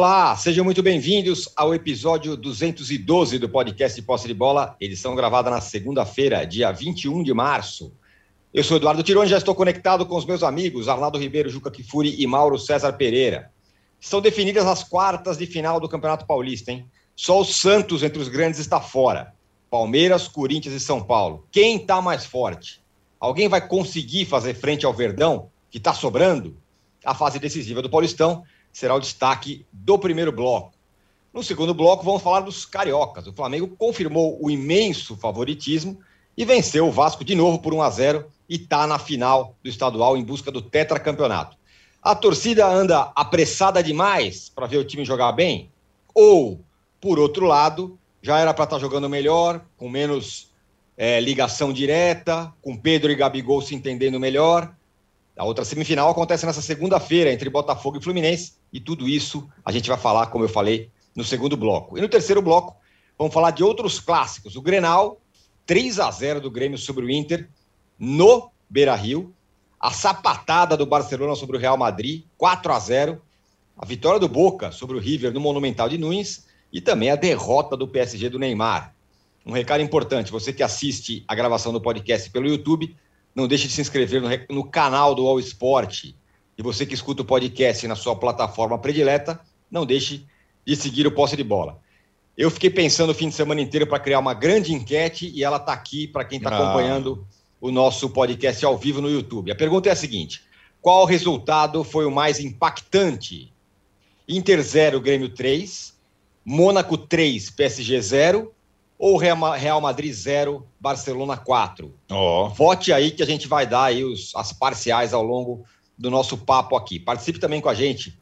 Olá, sejam muito bem-vindos ao episódio 212 do podcast Posse de Bola, edição gravada na segunda-feira, dia 21 de março. Eu sou Eduardo Tironi, já estou conectado com os meus amigos Arnaldo Ribeiro, Juca Kifuri e Mauro César Pereira. Estão definidas as quartas de final do Campeonato Paulista, hein? Só o Santos entre os grandes está fora. Palmeiras, Corinthians e São Paulo. Quem está mais forte? Alguém vai conseguir fazer frente ao Verdão, que está sobrando? A fase decisiva do Paulistão será o destaque do primeiro bloco. No segundo bloco, vamos falar dos cariocas. O Flamengo confirmou o imenso favoritismo e venceu o Vasco de novo por 1 a 0 e está na final do estadual em busca do tetracampeonato. A torcida anda apressada demais para ver o time jogar bem? Ou, por outro lado, já era para estar tá jogando melhor, com menos é, ligação direta, com Pedro e Gabigol se entendendo melhor? A outra semifinal acontece nessa segunda-feira entre Botafogo e Fluminense e tudo isso a gente vai falar, como eu falei, no segundo bloco. E no terceiro bloco, vamos falar de outros clássicos. O Grenal, 3 a 0 do Grêmio sobre o Inter no Beira-Rio. A sapatada do Barcelona sobre o Real Madrid, 4 a 0 A vitória do Boca sobre o River no Monumental de Nunes e também a derrota do PSG do Neymar. Um recado importante, você que assiste a gravação do podcast pelo YouTube, não deixe de se inscrever no, no canal do All Sport. E você que escuta o podcast na sua plataforma predileta, não deixe de seguir o Posse de Bola. Eu fiquei pensando o fim de semana inteiro para criar uma grande enquete e ela está aqui para quem está ah. acompanhando o nosso podcast ao vivo no YouTube. A pergunta é a seguinte: qual resultado foi o mais impactante? Inter 0, Grêmio 3, Mônaco 3, PSG 0 ou Real Madrid 0, Barcelona 4? Oh. Vote aí que a gente vai dar aí os, as parciais ao longo do nosso papo aqui. Participe também com a gente,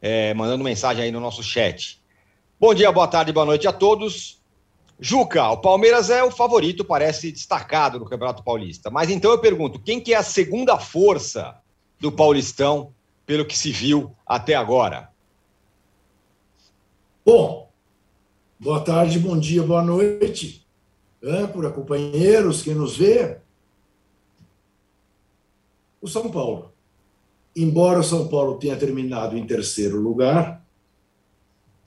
é, mandando mensagem aí no nosso chat. Bom dia, boa tarde, boa noite a todos. Juca, o Palmeiras é o favorito, parece destacado no Campeonato Paulista. Mas então eu pergunto, quem que é a segunda força do Paulistão, pelo que se viu até agora? Bom, Boa tarde, bom dia, boa noite, âncora, companheiros, quem nos vê. O São Paulo. Embora o São Paulo tenha terminado em terceiro lugar,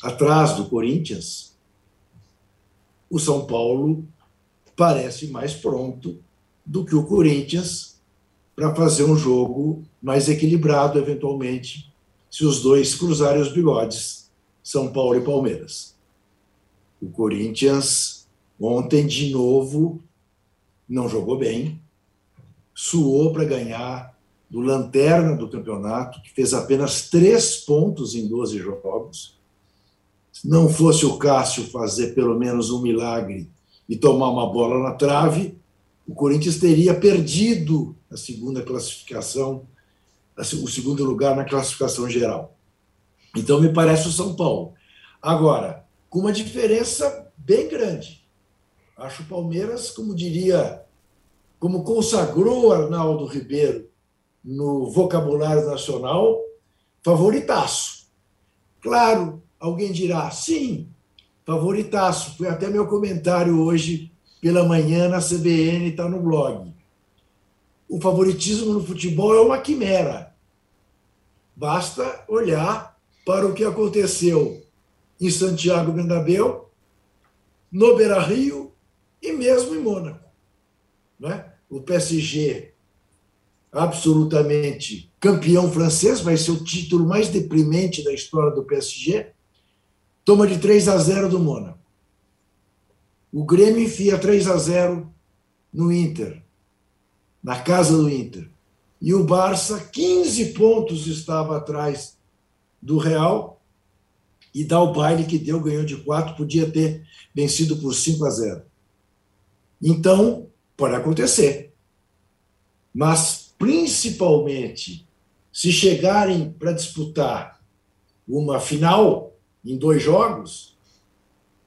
atrás do Corinthians, o São Paulo parece mais pronto do que o Corinthians para fazer um jogo mais equilibrado, eventualmente, se os dois cruzarem os bigodes, São Paulo e Palmeiras. O Corinthians, ontem, de novo, não jogou bem, suou para ganhar do lanterna do campeonato, que fez apenas três pontos em 12 jogos. Se não fosse o Cássio fazer pelo menos um milagre e tomar uma bola na trave, o Corinthians teria perdido a segunda classificação, o segundo lugar na classificação geral. Então, me parece o São Paulo. Agora, com uma diferença bem grande. Acho o Palmeiras, como diria, como consagrou Arnaldo Ribeiro no vocabulário nacional, favoritaço. Claro, alguém dirá, sim, favoritaço. Foi até meu comentário hoje pela manhã na CBN, está no blog. O favoritismo no futebol é uma quimera. Basta olhar para o que aconteceu em Santiago Bernabéu, no Beira-Rio e mesmo em Mônaco. Né? O PSG, absolutamente campeão francês, vai ser o título mais deprimente da história do PSG, toma de 3 a 0 do Mônaco. O Grêmio enfia 3 a 0 no Inter, na casa do Inter. E o Barça, 15 pontos estava atrás do Real, e dá o baile que deu, ganhou de 4, podia ter vencido por 5 a 0. Então, pode acontecer. Mas, principalmente, se chegarem para disputar uma final em dois jogos,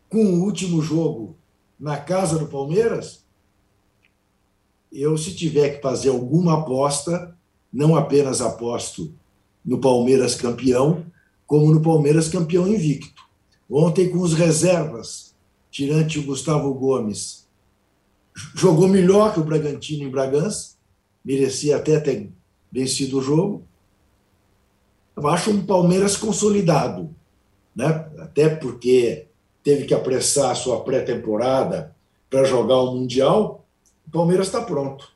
com o último jogo na casa do Palmeiras, eu, se tiver que fazer alguma aposta, não apenas aposto no Palmeiras campeão, como no Palmeiras, campeão invicto. Ontem, com os reservas, tirante o Gustavo Gomes, jogou melhor que o Bragantino em Bragança, merecia até ter vencido o jogo. Eu acho um Palmeiras consolidado. né? até porque teve que apressar a sua pré-temporada para jogar o Mundial, o Palmeiras está pronto.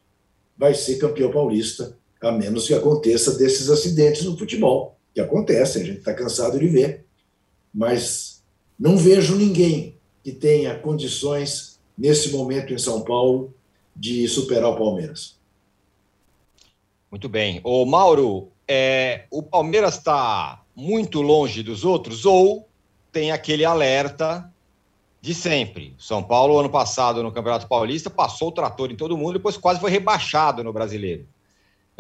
Vai ser campeão paulista, a menos que aconteça desses acidentes no futebol, que acontecem, a gente está cansado de ver. Mas não vejo ninguém que tenha condições, nesse momento em São Paulo, de superar o Palmeiras. Muito bem. O Mauro, é, o Palmeiras está muito longe dos outros ou tem aquele alerta de sempre. São Paulo, ano passado, no Campeonato Paulista, passou o trator em todo mundo, depois quase foi rebaixado no brasileiro.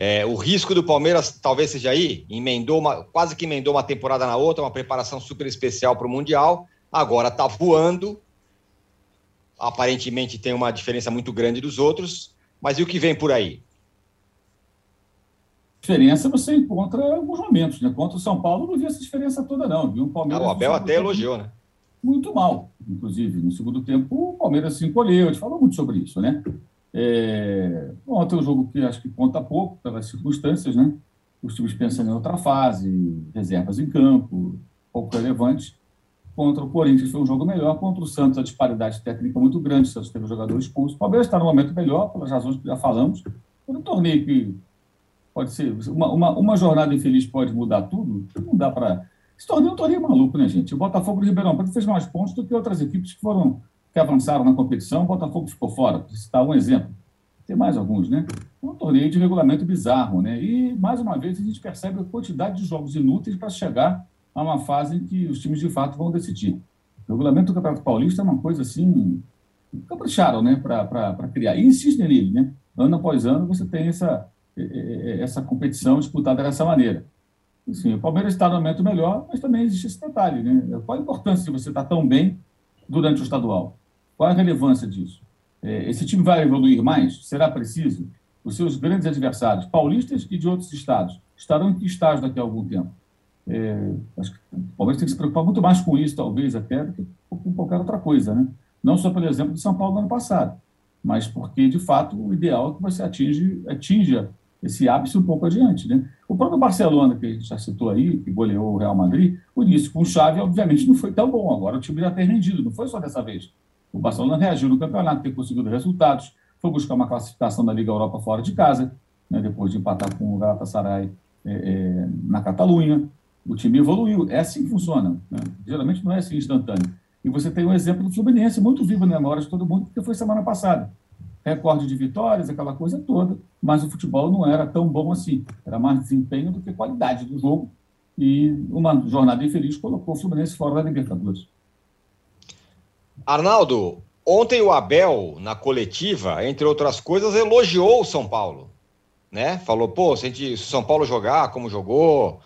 É, o risco do Palmeiras talvez seja aí, emendou uma, quase que emendou uma temporada na outra, uma preparação super especial para o Mundial, agora está voando, aparentemente tem uma diferença muito grande dos outros, mas e o que vem por aí? diferença você encontra em alguns momentos, né? Contra o São Paulo não vi essa diferença toda, não. Viu? O, Palmeiras, o Abel até elogiou, né? Muito mal, inclusive. No segundo tempo, o Palmeiras se encolheu, a gente falou muito sobre isso, né? É... Ontem um jogo que acho que conta pouco pelas circunstâncias, né? Os times pensando em outra fase, reservas em campo, pouco relevantes. Contra o Corinthians foi um jogo melhor, contra o Santos a disparidade técnica muito grande, o Santos teve um jogador expulso. O Palmeiras está no momento melhor, pelas razões que já falamos. Foi um torneio que Pode ser. Uma, uma, uma jornada infeliz pode mudar tudo? Não dá para. Se tornou um torneio maluco, né, gente? O Botafogo de Ribeirão Preto fez mais pontos do que outras equipes que foram que avançaram na competição. O Botafogo ficou fora, para citar um exemplo. Tem mais alguns, né? É um torneio de regulamento bizarro, né? E, mais uma vez, a gente percebe a quantidade de jogos inúteis para chegar a uma fase em que os times, de fato, vão decidir. O regulamento do Campeonato Paulista é uma coisa assim. capricharam, né? Para criar. E insistem nele, né? Ano após ano, você tem essa, essa competição disputada dessa maneira. Assim, o Palmeiras está no momento melhor, mas também existe esse detalhe. Né? Qual a importância de você estar tão bem durante o estadual? Qual a relevância disso? É, esse time vai evoluir mais? Será preciso? Os seus grandes adversários, paulistas e de outros estados, estarão em que estágio daqui a algum tempo? É, acho que o Palmeiras tem que se preocupar muito mais com isso, talvez, até, do que com qualquer outra coisa. Né? Não só pelo exemplo de São Paulo no ano passado, mas porque, de fato, o ideal é que você atinge, atinja esse ápice um pouco adiante. Né? O próprio Barcelona, que a gente já citou aí, que goleou o Real Madrid, o início com chave, obviamente, não foi tão bom. Agora o time já tem rendido, não foi só dessa vez. O Barcelona reagiu no campeonato, tem conseguido resultados, foi buscar uma classificação da Liga Europa fora de casa, né, depois de empatar com o Galatasaray é, é, na Catalunha. O time evoluiu. É assim que funciona. Né? Geralmente não é assim instantâneo. E você tem um exemplo do Fluminense muito vivo na memória de todo mundo, porque foi semana passada recorde de vitórias, aquela coisa toda, mas o futebol não era tão bom assim. Era mais desempenho do que qualidade do jogo. E uma jornada infeliz colocou o Fluminense fora da Libertadores. Arnaldo, ontem o Abel, na coletiva, entre outras coisas, elogiou o São Paulo. Né? Falou, pô, se, o São Paulo jogar como jogou,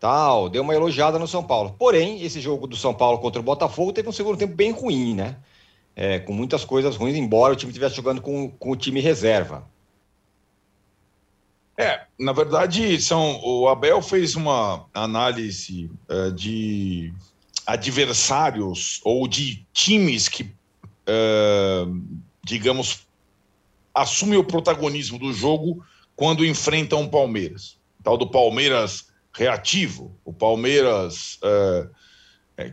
tal, deu uma elogiada no São Paulo. Porém, esse jogo do São Paulo contra o Botafogo teve um segundo tempo bem ruim, né? é, com muitas coisas ruins, embora o time estivesse jogando com, com o time reserva. É, na verdade, são, o Abel fez uma análise uh, de adversários ou de times que, uh, digamos, assumem o protagonismo do jogo quando enfrentam o Palmeiras. Tal do Palmeiras reativo, o Palmeiras uh,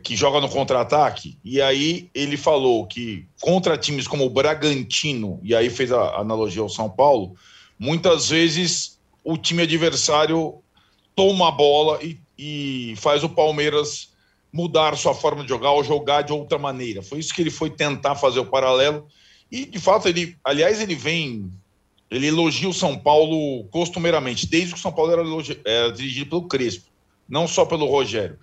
que joga no contra-ataque, e aí ele falou que contra times como o Bragantino, e aí fez a analogia ao São Paulo, muitas vezes o time adversário toma a bola e, e faz o Palmeiras mudar sua forma de jogar ou jogar de outra maneira. Foi isso que ele foi tentar fazer o paralelo. E, de fato, ele, aliás, ele vem, ele elogia o São Paulo costumeiramente, desde que o São Paulo era, era dirigido pelo Crespo, não só pelo Rogério.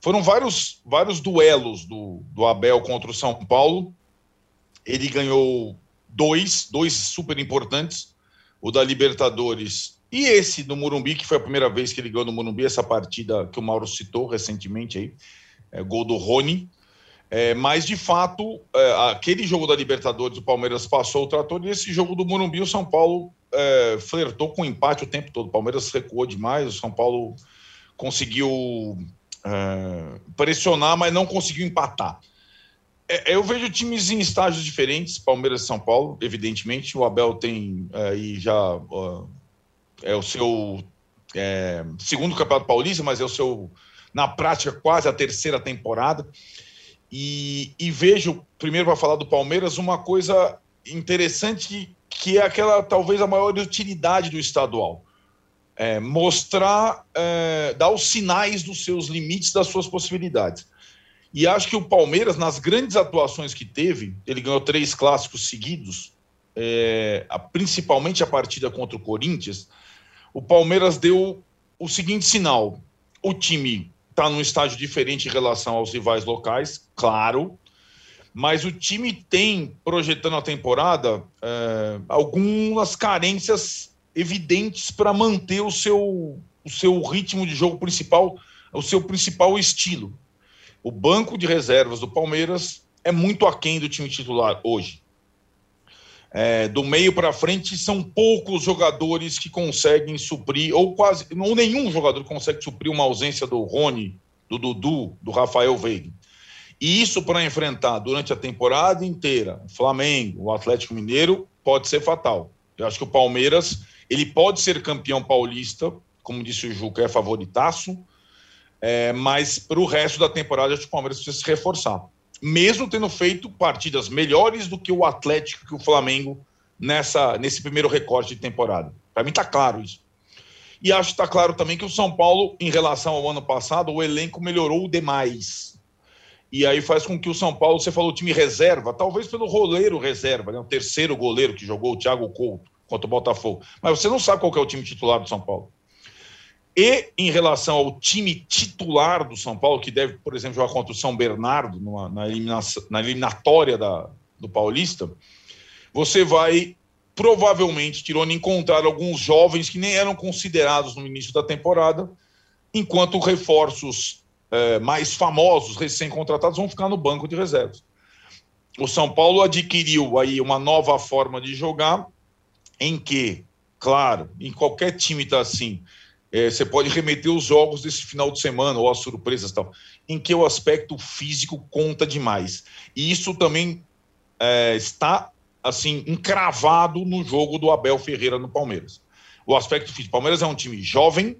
Foram vários, vários duelos do, do Abel contra o São Paulo. Ele ganhou dois, dois super importantes, o da Libertadores e esse do Morumbi, que foi a primeira vez que ele ganhou no Morumbi, essa partida que o Mauro citou recentemente aí, é, gol do Rony. É, mas, de fato, é, aquele jogo da Libertadores, o Palmeiras passou o trator, e esse jogo do Morumbi, o São Paulo é, flertou com o empate o tempo todo. O Palmeiras recuou demais, o São Paulo conseguiu é, pressionar, mas não conseguiu empatar. É, eu vejo times em estágios diferentes, Palmeiras e São Paulo, evidentemente. O Abel tem aí já é o seu é, segundo campeonato paulista, mas é o seu na prática, quase a terceira temporada. E, e vejo, primeiro para falar do Palmeiras, uma coisa interessante que é aquela, talvez, a maior utilidade do estadual. É, mostrar, é, dar os sinais dos seus limites, das suas possibilidades. E acho que o Palmeiras, nas grandes atuações que teve, ele ganhou três clássicos seguidos, é, principalmente a partida contra o Corinthians, o Palmeiras deu o seguinte sinal: o time está num estágio diferente em relação aos rivais locais, claro, mas o time tem, projetando a temporada, é, algumas carências evidentes para manter o seu, o seu ritmo de jogo principal, o seu principal estilo. O banco de reservas do Palmeiras é muito aquém do time titular hoje. É, do meio para frente, são poucos jogadores que conseguem suprir, ou quase, ou nenhum jogador consegue suprir uma ausência do Rony, do Dudu, do Rafael Veiga. E isso para enfrentar durante a temporada inteira o Flamengo, o Atlético Mineiro, pode ser fatal. Eu acho que o Palmeiras ele pode ser campeão paulista, como disse o Juca, é favoritaço, é, mas para o resto da temporada, acho que o Palmeiras precisa se reforçar. Mesmo tendo feito partidas melhores do que o Atlético que o Flamengo nessa, nesse primeiro recorte de temporada. Para mim está claro isso. E acho que está claro também que o São Paulo, em relação ao ano passado, o elenco melhorou demais. E aí faz com que o São Paulo, você falou time reserva, talvez pelo goleiro reserva, né? o terceiro goleiro que jogou, o Thiago Couto, contra o Botafogo. Mas você não sabe qual é o time titular do São Paulo. E em relação ao time titular do São Paulo, que deve, por exemplo, jogar contra o São Bernardo numa, na, na eliminatória da, do Paulista, você vai provavelmente, Tirone, encontrar alguns jovens que nem eram considerados no início da temporada, enquanto reforços é, mais famosos, recém-contratados, vão ficar no banco de reservas. O São Paulo adquiriu aí uma nova forma de jogar, em que, claro, em qualquer time está assim, é, você pode remeter os jogos desse final de semana ou as surpresas tal, em que o aspecto físico conta demais. E isso também é, está assim encravado no jogo do Abel Ferreira no Palmeiras. O aspecto físico. O Palmeiras é um time jovem,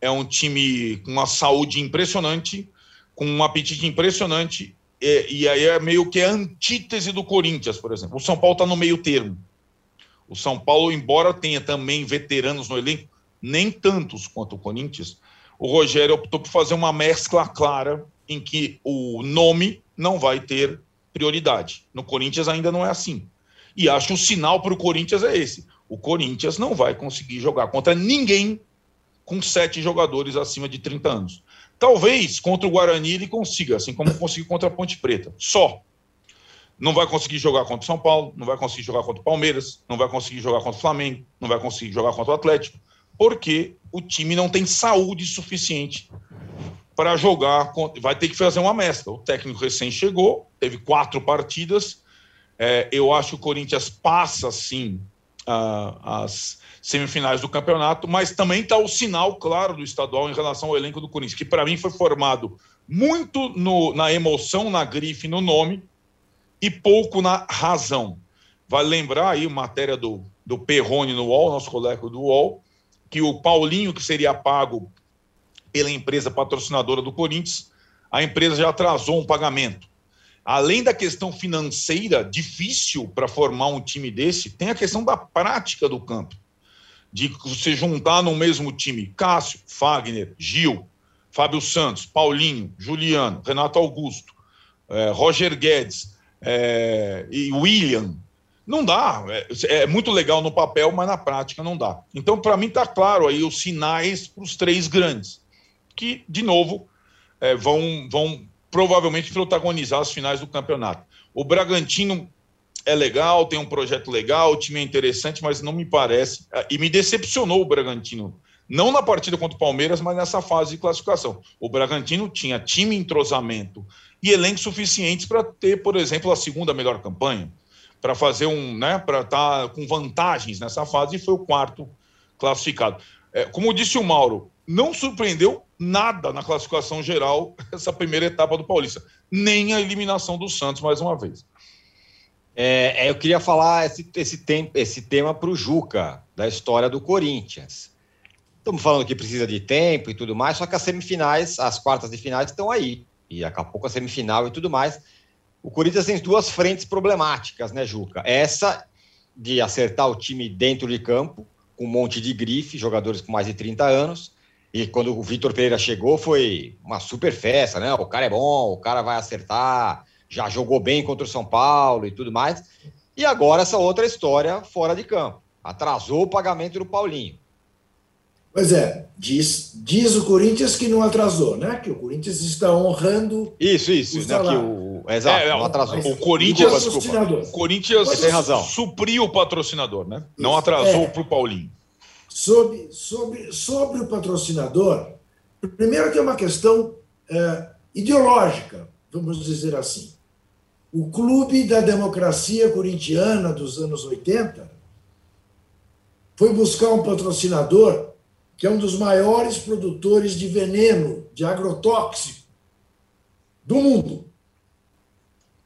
é um time com uma saúde impressionante, com um apetite impressionante, e aí é meio que a antítese do Corinthians, por exemplo. O São Paulo está no meio termo. O São Paulo, embora tenha também veteranos no elenco, nem tantos quanto o Corinthians, o Rogério optou por fazer uma mescla clara em que o nome não vai ter prioridade. No Corinthians ainda não é assim. E acho o sinal para o Corinthians é esse: o Corinthians não vai conseguir jogar contra ninguém com sete jogadores acima de 30 anos. Talvez contra o Guarani ele consiga, assim como conseguiu contra a Ponte Preta. Só. Não vai conseguir jogar contra o São Paulo, não vai conseguir jogar contra o Palmeiras, não vai conseguir jogar contra o Flamengo, não vai conseguir jogar contra o Atlético porque o time não tem saúde suficiente para jogar. Vai ter que fazer uma mescla. O técnico recém chegou, teve quatro partidas. É, eu acho que o Corinthians passa, sim, as semifinais do campeonato, mas também está o sinal claro do estadual em relação ao elenco do Corinthians, que para mim foi formado muito no, na emoção, na grife, no nome e pouco na razão. Vai lembrar aí matéria do, do Perrone no UOL, nosso colega do UOL, que o Paulinho, que seria pago pela empresa patrocinadora do Corinthians, a empresa já atrasou um pagamento. Além da questão financeira, difícil para formar um time desse, tem a questão da prática do campo. De você juntar no mesmo time Cássio, Fagner, Gil, Fábio Santos, Paulinho, Juliano, Renato Augusto, eh, Roger Guedes eh, e William, não dá. É, é, muito legal no papel, mas na prática não dá. Então, para mim, está claro aí os sinais para os três grandes, que, de novo, é, vão, vão provavelmente protagonizar as finais do campeonato. O Bragantino é legal, tem um projeto legal, o time é interessante, mas não me parece. É, e me decepcionou o Bragantino. Não na partida contra o Palmeiras, mas nessa fase de classificação. O Bragantino tinha time entrosamento e elenco suficientes para ter, por exemplo, a segunda melhor campanha para fazer um, né, para estar tá com vantagens nessa fase e foi o quarto classificado. É, como disse o Mauro, não surpreendeu nada na classificação geral essa primeira etapa do Paulista, nem a eliminação do Santos mais uma vez. É, é eu queria falar esse, esse, tem, esse tema para o Juca, da história do Corinthians. Estamos falando que precisa de tempo e tudo mais, só que as semifinais, as quartas de finais estão aí. E daqui a pouco a semifinal e tudo mais. O Corinthians tem duas frentes problemáticas, né, Juca? Essa de acertar o time dentro de campo, com um monte de grife, jogadores com mais de 30 anos. E quando o Vitor Pereira chegou, foi uma super festa, né? O cara é bom, o cara vai acertar, já jogou bem contra o São Paulo e tudo mais. E agora essa outra história fora de campo. Atrasou o pagamento do Paulinho. Pois é, diz, diz o Corinthians que não atrasou, né? Que o Corinthians está honrando. Isso, isso, né? Que o, exato, é, não atrasou. O Corinthians, desculpa, o Corinthians tem razão. supriu o patrocinador, né? Não isso, atrasou é, para o Paulinho. Sobre, sobre, sobre o patrocinador, primeiro tem uma questão é, ideológica, vamos dizer assim. O clube da democracia corintiana dos anos 80 foi buscar um patrocinador que é um dos maiores produtores de veneno, de agrotóxico do mundo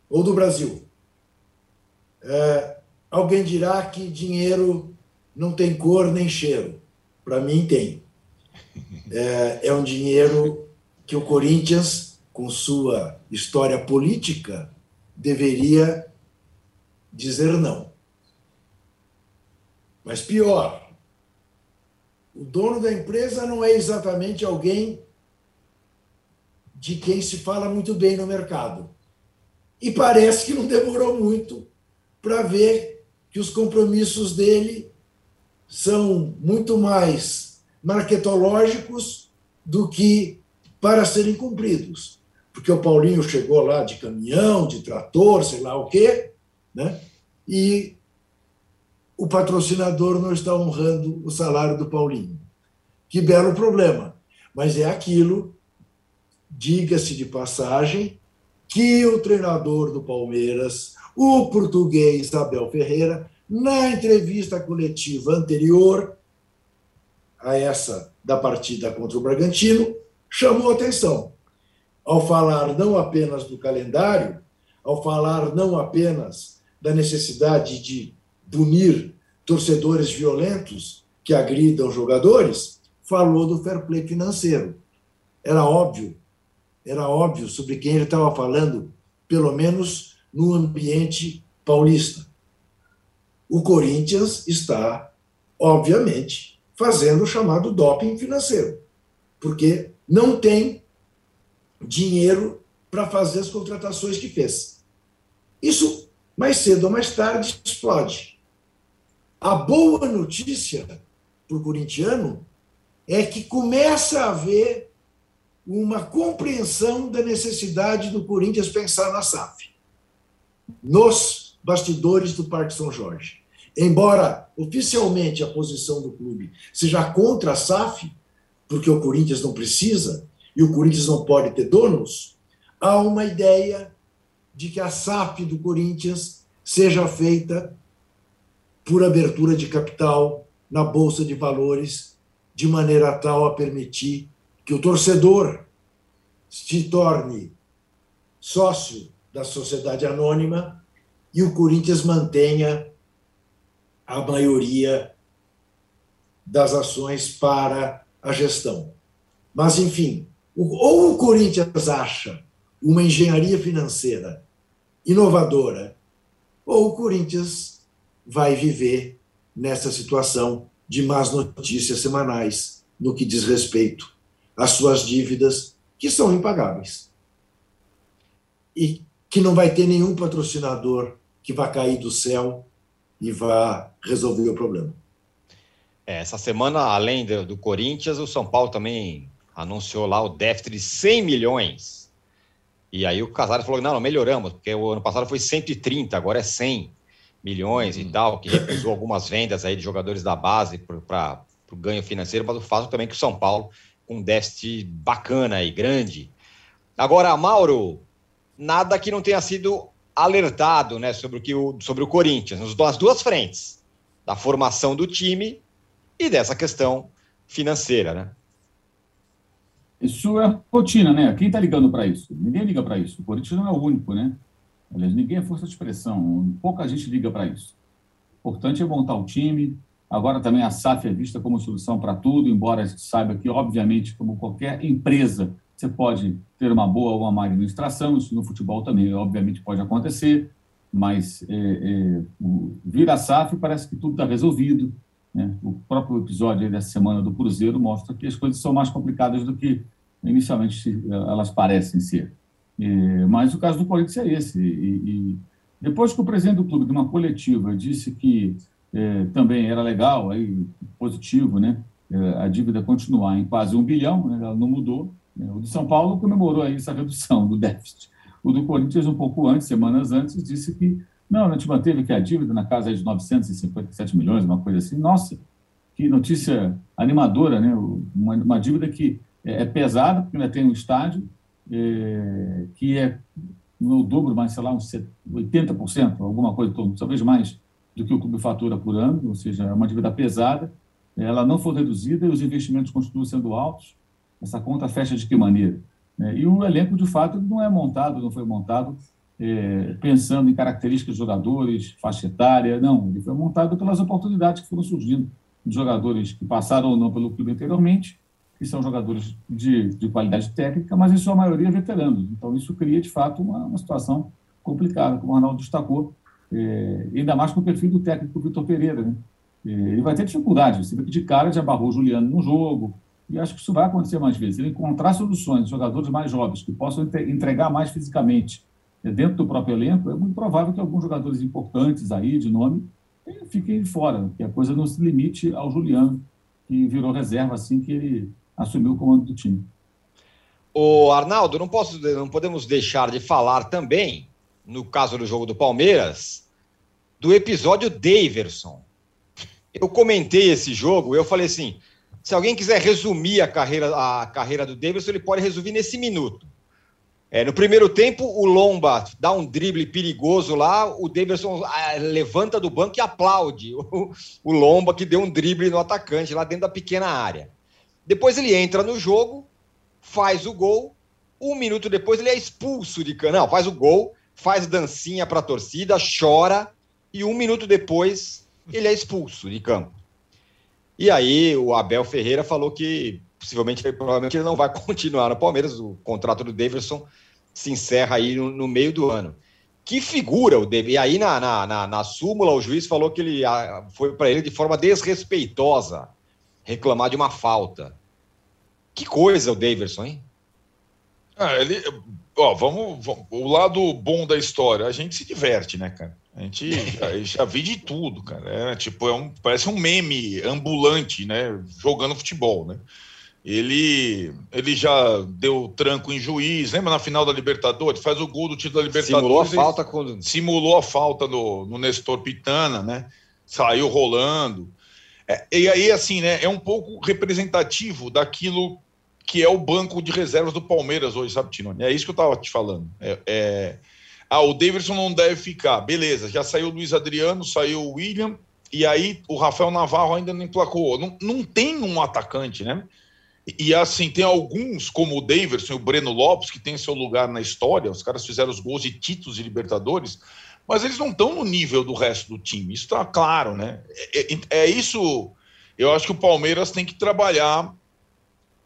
ou do Brasil. É, alguém dirá que dinheiro não tem cor nem cheiro. Para mim, tem. É, é um dinheiro que o Corinthians, com sua história política, deveria dizer não. Mas pior, o dono da empresa não é exatamente alguém de quem se fala muito bem no mercado. E parece que não demorou muito para ver que os compromissos dele são muito mais marketológicos do que para serem cumpridos. Porque o Paulinho chegou lá de caminhão, de trator, sei lá o quê, né? e o patrocinador não está honrando o salário do Paulinho. Que belo problema. Mas é aquilo, diga-se de passagem, que o treinador do Palmeiras, o português Abel Ferreira, na entrevista coletiva anterior a essa da partida contra o Bragantino, chamou atenção. Ao falar não apenas do calendário, ao falar não apenas da necessidade de punir torcedores violentos que agridam jogadores, falou do fair play financeiro. Era óbvio, era óbvio sobre quem ele estava falando, pelo menos no ambiente paulista. O Corinthians está, obviamente, fazendo o chamado doping financeiro, porque não tem dinheiro para fazer as contratações que fez. Isso, mais cedo ou mais tarde, explode. A boa notícia para o corintiano é que começa a haver uma compreensão da necessidade do Corinthians pensar na SAF, nos bastidores do Parque São Jorge. Embora oficialmente a posição do clube seja contra a SAF, porque o Corinthians não precisa e o Corinthians não pode ter donos, há uma ideia de que a SAF do Corinthians seja feita por abertura de capital na Bolsa de Valores, de maneira tal a permitir que o torcedor se torne sócio da sociedade anônima e o Corinthians mantenha a maioria das ações para a gestão. Mas, enfim, ou o Corinthians acha uma engenharia financeira inovadora, ou o Corinthians vai viver nessa situação de más notícias semanais no que diz respeito às suas dívidas, que são impagáveis. E que não vai ter nenhum patrocinador que vá cair do céu e vá resolver o problema. É, essa semana, além do, do, Corinthians, o São Paulo também anunciou lá o déficit de 100 milhões. E aí o Casares falou: não, não, melhoramos, porque o ano passado foi 130, agora é 100 milhões e uhum. tal, que recusou algumas vendas aí de jogadores da base para o ganho financeiro, mas o fato também é que o São Paulo, com um déficit bacana e grande. Agora, Mauro, nada que não tenha sido alertado né, sobre, o que o, sobre o Corinthians, nas duas frentes, da formação do time e dessa questão financeira, né? Isso é rotina, né? Quem está ligando para isso? Ninguém liga para isso. O Corinthians não é o único, né? Aliás, ninguém é força de expressão, pouca gente liga para isso. O importante é montar o time, Agora também a SAF é vista como solução para tudo, embora a gente saiba que, obviamente, como qualquer empresa, você pode ter uma boa ou uma má administração, isso no futebol também, obviamente, pode acontecer, mas é, é, o, vir a SAF parece que tudo está resolvido. Né? O próprio episódio dessa semana do Cruzeiro mostra que as coisas são mais complicadas do que inicialmente elas parecem ser. É, mas o caso do Corinthians é esse. E, e, depois que o presidente do clube, de uma coletiva, disse que é, também era legal, aí, positivo, né? É, a dívida continuar em quase um bilhão, né? ela não mudou. Né? O de São Paulo comemorou aí essa redução do déficit. O do Corinthians, um pouco antes, semanas antes, disse que não, a gente manteve que a dívida na casa de 957 milhões, uma coisa assim. Nossa, que notícia animadora, né? Uma, uma dívida que é, é pesada, porque ainda tem um estádio, é, que é no dobro, mas sei lá, uns 80%, alguma coisa, talvez mais do que o clube fatura por ano, ou seja, é uma dívida pesada, ela não foi reduzida e os investimentos continuam sendo altos. Essa conta fecha de que maneira? É, e o elenco, de fato, não é montado, não foi montado é, pensando em características de jogadores, faixa etária, não. Ele foi montado pelas oportunidades que foram surgindo de jogadores que passaram ou não pelo clube anteriormente, que são jogadores de, de qualidade técnica, mas em sua maioria veteranos. Então, isso cria, de fato, uma, uma situação complicada, como o Arnaldo destacou, é, ainda mais com o perfil do técnico Vitor Pereira. Né? É, ele vai ter dificuldade, você vê que de cara já barrou o Juliano no jogo, e acho que isso vai acontecer mais vezes. Ele encontrar soluções, jogadores mais jovens, que possam entregar mais fisicamente é, dentro do próprio elenco, é muito provável que alguns jogadores importantes aí, de nome, fiquem fora, que a coisa não se limite ao Juliano, que virou reserva assim que ele assumiu o comando do time. O Arnaldo, não, posso, não podemos deixar de falar também no caso do jogo do Palmeiras, do episódio Daverson. Eu comentei esse jogo, eu falei assim: se alguém quiser resumir a carreira, a carreira do Daverson, ele pode resumir nesse minuto. É, no primeiro tempo, o Lomba dá um drible perigoso lá, o Daverson ah, levanta do banco e aplaude o, o Lomba que deu um drible no atacante lá dentro da pequena área. Depois ele entra no jogo, faz o gol, um minuto depois ele é expulso de cana. Não, faz o gol, faz dancinha para a torcida, chora e um minuto depois ele é expulso de campo. E aí o Abel Ferreira falou que possivelmente, provavelmente ele não vai continuar no Palmeiras, o contrato do Davidson se encerra aí no, no meio do ano. Que figura o David. E aí na, na, na, na súmula o juiz falou que ele foi para ele de forma desrespeitosa reclamar de uma falta. Que coisa o Davidson, hein? Ah, ele, ó, vamos, vamos, o lado bom da história, a gente se diverte, né, cara? A gente já, já vi de tudo, cara. É, tipo, é um, parece um meme ambulante, né? Jogando futebol, né? Ele, ele já deu tranco em juiz, lembra na final da Libertadores? Faz o gol do título da Libertadores. Simulou a falta quando. Simulou a falta no, no Nestor Pitana, né? Saiu rolando. É, e aí, assim, né? É um pouco representativo daquilo que é o banco de reservas do Palmeiras hoje, sabe, Tinoni? É isso que eu estava te falando. É, é... Ah, o Davidson não deve ficar. Beleza, já saiu o Luiz Adriano, saiu o William, e aí o Rafael Navarro ainda não emplacou. Não, não tem um atacante, né? E assim, tem alguns, como o Davidson e o Breno Lopes, que tem seu lugar na história, os caras fizeram os gols de títulos de Libertadores, mas eles não estão no nível do resto do time. Isso está claro, né? É, é, é, isso. Eu acho que o Palmeiras tem que trabalhar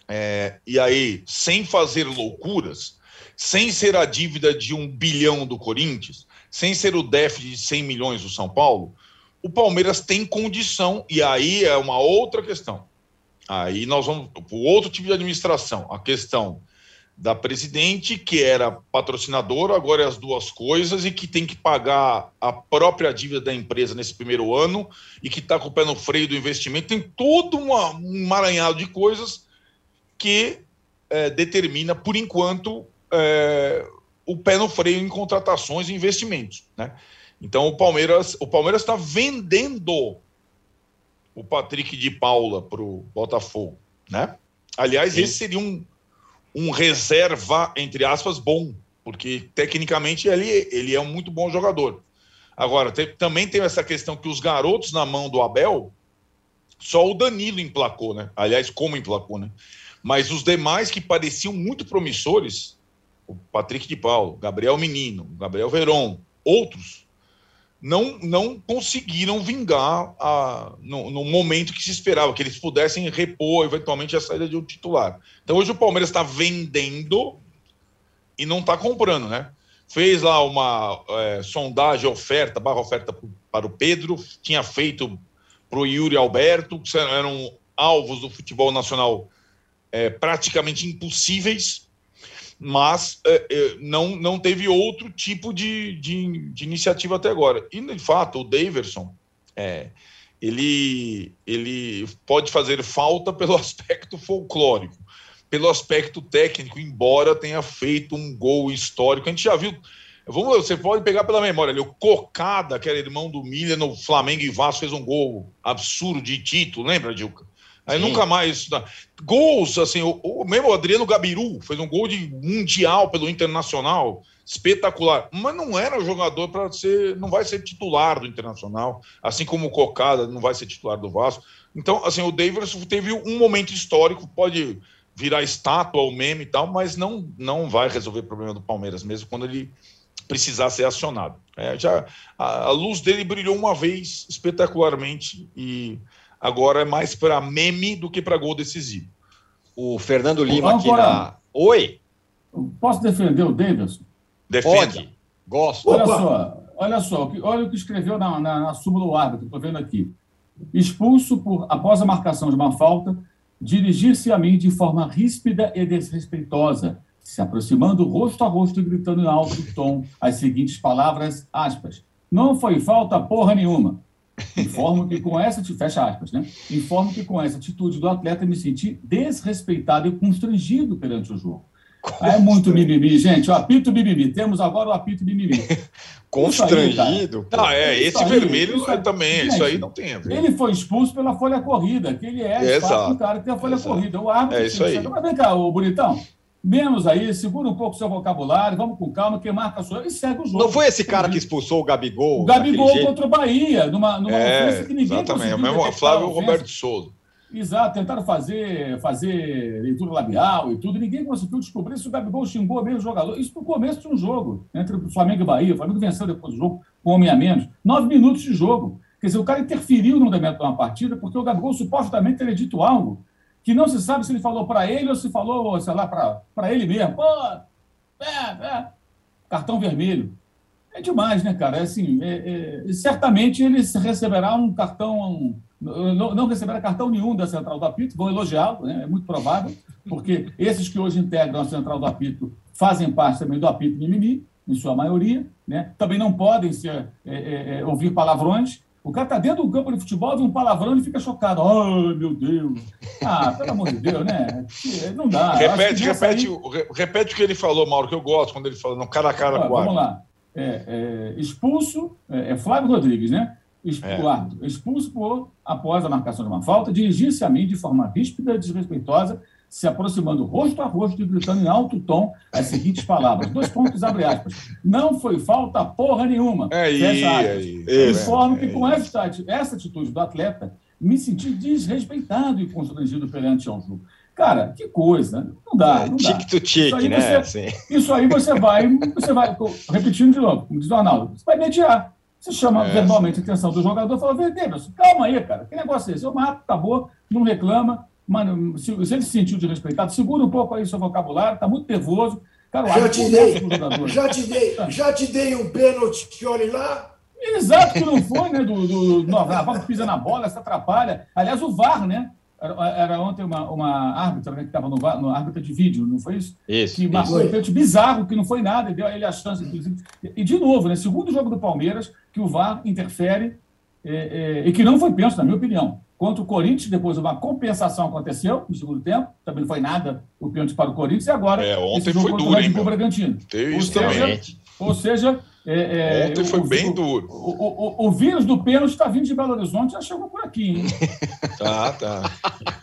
é, e aí, sem fazer loucuras, sem ser a dívida de um bilhão do Corinthians, sem ser o déficit de 100 milhões do São Paulo, o Palmeiras tem condição, e aí é uma outra questão. Aí nós vamos para o outro tipo de administração, a questão da presidente, que era patrocinadora, agora é as duas coisas, e que tem que pagar a própria dívida da empresa nesse primeiro ano, e que está com o pé no freio do investimento. Tem todo uma, um emaranhado de coisas que é, determina, por enquanto, é, o pé no freio em contratações e investimentos. Né? Então o Palmeiras o Palmeiras está vendendo o Patrick de Paula para o Botafogo. Né? Aliás, Sim. esse seria um, um reserva, entre aspas, bom, porque tecnicamente ele, ele é um muito bom jogador. Agora, tem, também tem essa questão que os garotos na mão do Abel, só o Danilo emplacou, né? Aliás, como emplacou, né? Mas os demais que pareciam muito promissores, o Patrick de Paulo, Gabriel Menino, Gabriel Veron, outros, não, não conseguiram vingar a, no, no, momento que se esperava, que eles pudessem repor eventualmente a saída de um titular. Então hoje o Palmeiras está vendendo e não está comprando, né? Fez lá uma é, sondagem, oferta, barra oferta para o Pedro, tinha feito para o Yuri Alberto, que eram alvos do futebol nacional é, praticamente impossíveis mas é, é, não, não teve outro tipo de, de, de, iniciativa até agora. E, de fato, o Daverson, é, ele, ele pode fazer falta pelo aspecto folclórico, pelo aspecto técnico, embora tenha feito um gol histórico. A gente já viu. Vamos, você pode pegar pela memória ali, o Cocada, que era irmão do Milha no Flamengo e Vasco, fez um gol absurdo de título, lembra, Dilca? Aí Sim. nunca mais. Gols, assim, o, o, mesmo o Adriano Gabiru fez um gol de mundial pelo Internacional, espetacular. Mas não era jogador para ser. Não vai ser titular do Internacional, assim como o Cocada não vai ser titular do Vasco. Então, assim, o Davis teve um momento histórico, pode virar estátua ou meme e tal, mas não, não vai resolver o problema do Palmeiras, mesmo quando ele precisar ser acionado. É, já, a, a luz dele brilhou uma vez espetacularmente e Agora é mais para meme do que para gol decisivo. O Fernando Lima aqui na. Oi! Posso defender o Davidson? Defende. Pode. Gosto. Olha Opa. só, olha só, olha o que escreveu na, na, na súmula do árbitro, estou vendo aqui. Expulso por, após a marcação de uma falta, dirigir-se a mim de forma ríspida e desrespeitosa, se aproximando rosto a rosto e gritando em alto tom as seguintes palavras, aspas. Não foi falta porra nenhuma. Informo que com essa, fecha aspas, né? Informo que com essa atitude do atleta me senti desrespeitado e constrangido perante o jogo. é muito mimimi, gente. O apito mimimi. Temos agora o apito mimimi. Constrangido? Aí, não, é, esse aí, vermelho isso aí, também, gente, isso aí não tem ver. Ele foi expulso pela folha corrida, que ele é, Exato. um cara que tem a folha Exato. corrida. O árbitro. É isso aí. Mas vem cá, ô bonitão menos aí, segura um pouco o seu vocabulário, vamos com calma, quem marca sua e segue o jogo. Não foi esse cara que expulsou o Gabigol? O Gabigol contra o Bahia, numa, numa é, ofensa que ninguém Exatamente, o mesmo Flávio Roberto Souza. Exato, tentaram fazer, fazer leitura labial e tudo, ninguém conseguiu descobrir se o Gabigol xingou mesmo o jogador. Isso no começo de um jogo, entre o Flamengo e o Bahia. O Flamengo venceu depois do jogo com homem a menos. Nove minutos de jogo. Quer dizer, o cara interferiu no andamento de uma partida porque o Gabigol supostamente teria dito algo que não se sabe se ele falou para ele ou se falou, sei lá, para ele mesmo. Pô, é, é, cartão vermelho. É demais, né, cara? É assim, é, é, certamente ele receberá um cartão, não, não, receberá cartão nenhum da Central do Apito, vão elogiá-lo, né? é muito provável, porque esses que hoje integram a Central do Apito fazem parte também do Apito Mimimi, em sua maioria, né? também não podem ser, é, é, ouvir palavrões, o cara está dentro do campo de futebol, vê um palavrão e fica chocado. Ai, meu Deus. Ah, pelo amor de Deus, né? Não dá. Repete, repete, sair... repete o que ele falou, Mauro, que eu gosto quando ele fala no cara a cara com Vamos lá. É, é, expulso, é, é, Flávio Rodrigues, né? Expulso, é. expulso por, após a marcação de uma falta, dirigir-se a mim de forma ríspida e desrespeitosa se aproximando rosto a rosto e gritando em alto tom as seguintes palavras. Dois pontos, abre aspas. Não foi falta porra nenhuma. É aí, aí. Informo que com essa, essa atitude do atleta, me senti desrespeitado e constrangido perante ao jogo. Cara, que coisa. Não dá. Não tic to tic, né? Você, isso aí você vai, você vai, repetindo de novo, como diz o Arnaldo, você vai mediar. Você chama é. verbalmente a atenção do jogador e fala, Deus, calma aí, cara, que negócio é esse? Eu mato, acabou, não reclama, Mano, se, se ele se sentiu desrespeitado, segura um pouco aí seu vocabulário, está muito nervoso. Cara, já, te dei, já, te dei, já te dei um pênalti que olhe lá. Exato, que não foi, né? Do, do, do a bola pisa na bola, essa atrapalha. Aliás, o VAR, né? Era, era ontem uma, uma árbitra né, que estava no, VAR, no árbitra de vídeo, não foi isso? Isso. Que marcou um pênalti bizarro, que não foi nada, e deu a ele a chance, inclusive. E, de novo, né? Segundo jogo do Palmeiras, que o VAR interfere é, é, e que não foi pênalti, na minha opinião. Contra o Corinthians, depois uma compensação aconteceu no segundo tempo, também não foi nada o pênalti para o Corinthians, e agora é, ontem foi duro, hein, o Bragantino. Teve isso também. Ou seja, é, é, ontem foi o, bem o, duro. O, o, o, vírus do pênalti está vindo de Belo Horizonte, já chegou por aqui, hein? tá, tá.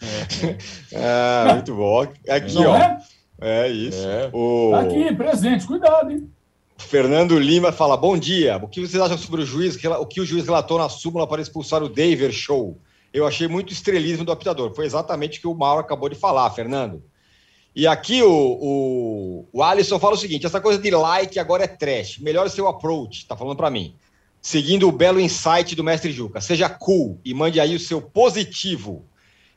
É. Ah, muito bom. Aqui, não ó. É? é isso. É. O... Tá aqui, presente, cuidado, hein? Fernando Lima fala: Bom dia. O que vocês acham sobre o juiz? O que o juiz relatou na súmula para expulsar o Daver Show? Eu achei muito estrelismo do apitador. Foi exatamente o que o Mauro acabou de falar, Fernando. E aqui o, o, o Alisson fala o seguinte: essa coisa de like agora é trash. Melhor o seu approach, tá falando para mim. seguindo o belo insight do mestre Juca. Seja cool e mande aí o seu positivo.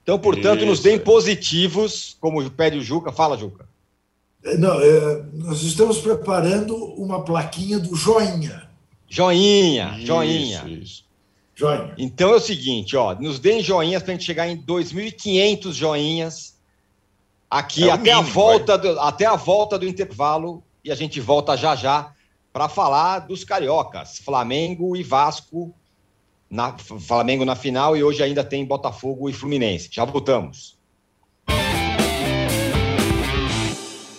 Então, portanto, Isso. nos deem positivos, como pede o Juca. Fala, Juca. É, não, é, nós estamos preparando uma plaquinha do joinha. Joinha, isso, joinha. Isso. Joinha. Então é o seguinte, ó, nos deem joinhas para a gente chegar em 2.500 joinhas aqui é até mínimo, a volta do, até a volta do intervalo e a gente volta já já para falar dos cariocas, Flamengo e Vasco, na, Flamengo na final e hoje ainda tem Botafogo e Fluminense. Já voltamos.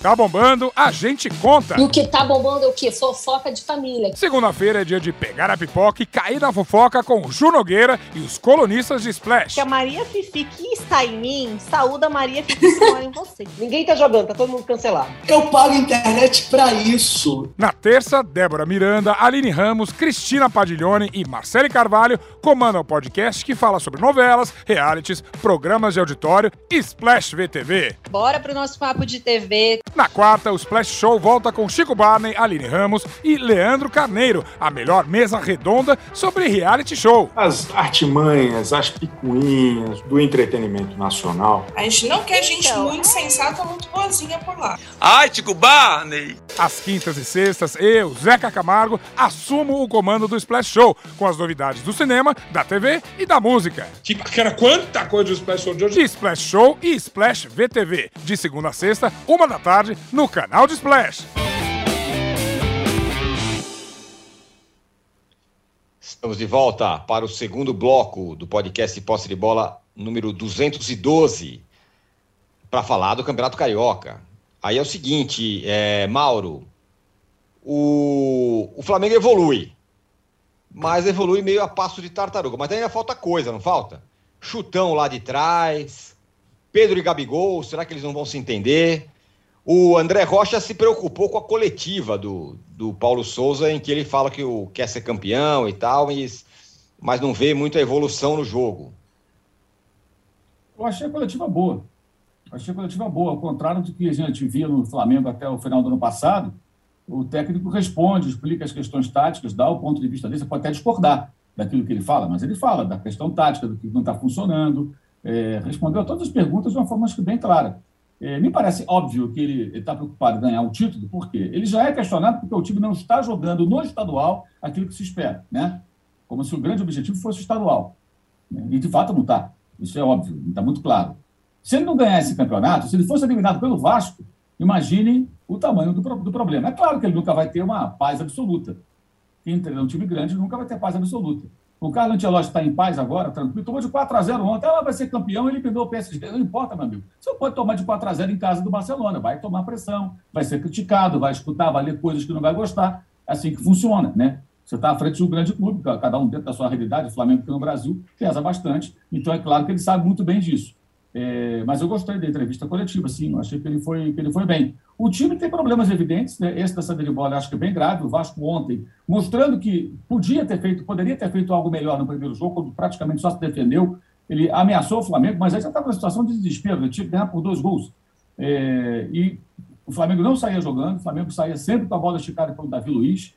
Tá bombando, a gente conta. E o que tá bombando é o quê? Fofoca de família. Segunda-feira é dia de pegar a pipoca e cair na fofoca com o Ju Nogueira e os colunistas de Splash. Que a Maria Fifi que está em mim, saúda a Maria Fifi que mora em você. Ninguém tá jogando, tá todo mundo cancelado. Eu pago internet pra isso. Na terça, Débora Miranda, Aline Ramos, Cristina Padiglione e Marcele Carvalho comandam o podcast que fala sobre novelas, realities, programas de auditório e Splash VTV. Bora pro nosso papo de TV. Na quarta, o Splash Show volta com Chico Barney, Aline Ramos e Leandro Carneiro, a melhor mesa redonda sobre reality show. As artimanhas, as picuinhas do entretenimento nacional. A gente não quer gente então, muito sensata, muito boazinha por lá. Ai, Chico Barney! Às quintas e sextas, eu, Zeca Camargo, assumo o comando do Splash Show, com as novidades do cinema, da TV e da música. Tipo, que era quanta coisa do Splash Show de hoje? Splash Show e Splash VTV, de segunda a sexta, uma da tarde tarde no canal de Splash. Estamos de volta para o segundo bloco do podcast Posse de Bola número 212 para falar do Campeonato Carioca. Aí é o seguinte, é, Mauro, o, o Flamengo evolui, mas evolui meio a passo de tartaruga. Mas ainda falta coisa, não falta? Chutão lá de trás, Pedro e Gabigol, será que eles não vão se entender? O André Rocha se preocupou com a coletiva do, do Paulo Souza, em que ele fala que o, quer ser campeão e tal, mas, mas não vê muita evolução no jogo. Eu achei a coletiva boa. Eu achei a coletiva boa. Ao contrário do que a gente via no Flamengo até o final do ano passado, o técnico responde, explica as questões táticas, dá o ponto de vista dele. Você pode até discordar daquilo que ele fala, mas ele fala da questão tática, do que não está funcionando. É, respondeu a todas as perguntas de uma forma acho que bem clara. É, me parece óbvio que ele está preocupado em ganhar o título, porque ele já é questionado porque o time não está jogando no estadual aquilo que se espera, né? Como se o grande objetivo fosse o estadual. Né? E de fato não está. Isso é óbvio, está muito claro. Se ele não ganhar esse campeonato, se ele fosse eliminado pelo Vasco, imagine o tamanho do, do problema. É claro que ele nunca vai ter uma paz absoluta. Quem treina um time grande nunca vai ter paz absoluta. O Carlos Ancelotti está em paz agora, tranquilo. Tomou de 4 a 0 ontem. Ela vai ser campeão, ele perdeu o PSG. Não importa, meu amigo. Você pode tomar de 4 a 0 em casa do Barcelona. Vai tomar pressão, vai ser criticado, vai escutar, vai ler coisas que não vai gostar. É assim que funciona, né? Você está à frente de um grande clube, cada um dentro da sua realidade. O Flamengo aqui no Brasil pesa bastante. Então, é claro que ele sabe muito bem disso. É, mas eu gostei da entrevista coletiva, sim, eu achei que ele foi, que ele foi bem. O time tem problemas evidentes, né? esse da saída de bola acho que é bem grave, o Vasco ontem, mostrando que podia ter feito, poderia ter feito algo melhor no primeiro jogo, quando praticamente só se defendeu, ele ameaçou o Flamengo, mas aí já estava numa situação de desespero, ele tinha que ganhar por dois gols. É, e o Flamengo não saía jogando, o Flamengo saía sempre com a bola esticada pelo Davi Luiz,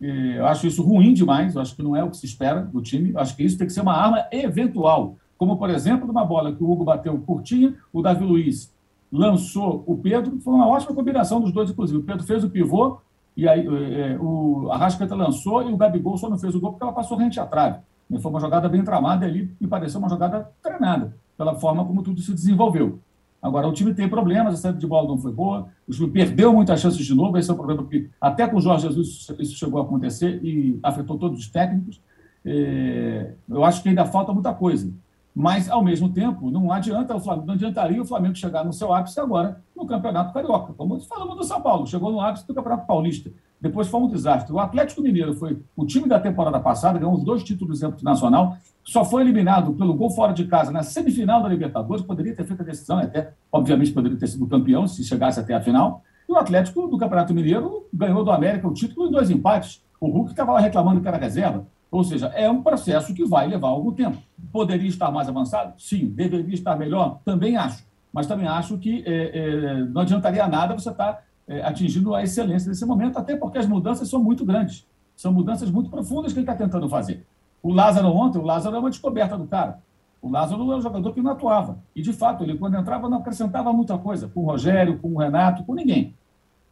é, eu acho isso ruim demais, eu acho que não é o que se espera do time, eu acho que isso tem que ser uma arma eventual, como, por exemplo, numa bola que o Hugo bateu curtinha, o Davi Luiz lançou o Pedro, foi uma ótima combinação dos dois, inclusive. O Pedro fez o pivô, e aí é, o Arrascaeta lançou, e o Gabigol só não fez o gol porque ela passou rente à trave. Foi uma jogada bem tramada ali, e pareceu uma jogada treinada, pela forma como tudo se desenvolveu. Agora, o time tem problemas, a saída de bola não foi boa, o time perdeu muitas chances de novo, esse é o problema que até com o Jorge Jesus isso chegou a acontecer e afetou todos os técnicos. É, eu acho que ainda falta muita coisa. Mas, ao mesmo tempo, não adianta o Flamengo, não adiantaria o Flamengo chegar no seu ápice agora no Campeonato Carioca. Como falamos do São Paulo, chegou no ápice do Campeonato Paulista. Depois foi um desastre. O Atlético Mineiro foi o time da temporada passada, ganhou os dois títulos do nacional, só foi eliminado pelo gol fora de casa na semifinal da Libertadores, poderia ter feito a decisão, até, obviamente, poderia ter sido campeão se chegasse até a final. E o Atlético do Campeonato Mineiro ganhou do América o título em dois empates. O Hulk estava lá reclamando que era reserva. Ou seja, é um processo que vai levar algum tempo. Poderia estar mais avançado? Sim. Deveria estar melhor? Também acho. Mas também acho que é, é, não adiantaria nada você estar é, atingindo a excelência nesse momento, até porque as mudanças são muito grandes. São mudanças muito profundas que ele está tentando fazer. O Lázaro ontem, o Lázaro é uma descoberta do cara. O Lázaro é um jogador que não atuava. E, de fato, ele, quando entrava, não acrescentava muita coisa. Com o Rogério, com o Renato, com ninguém.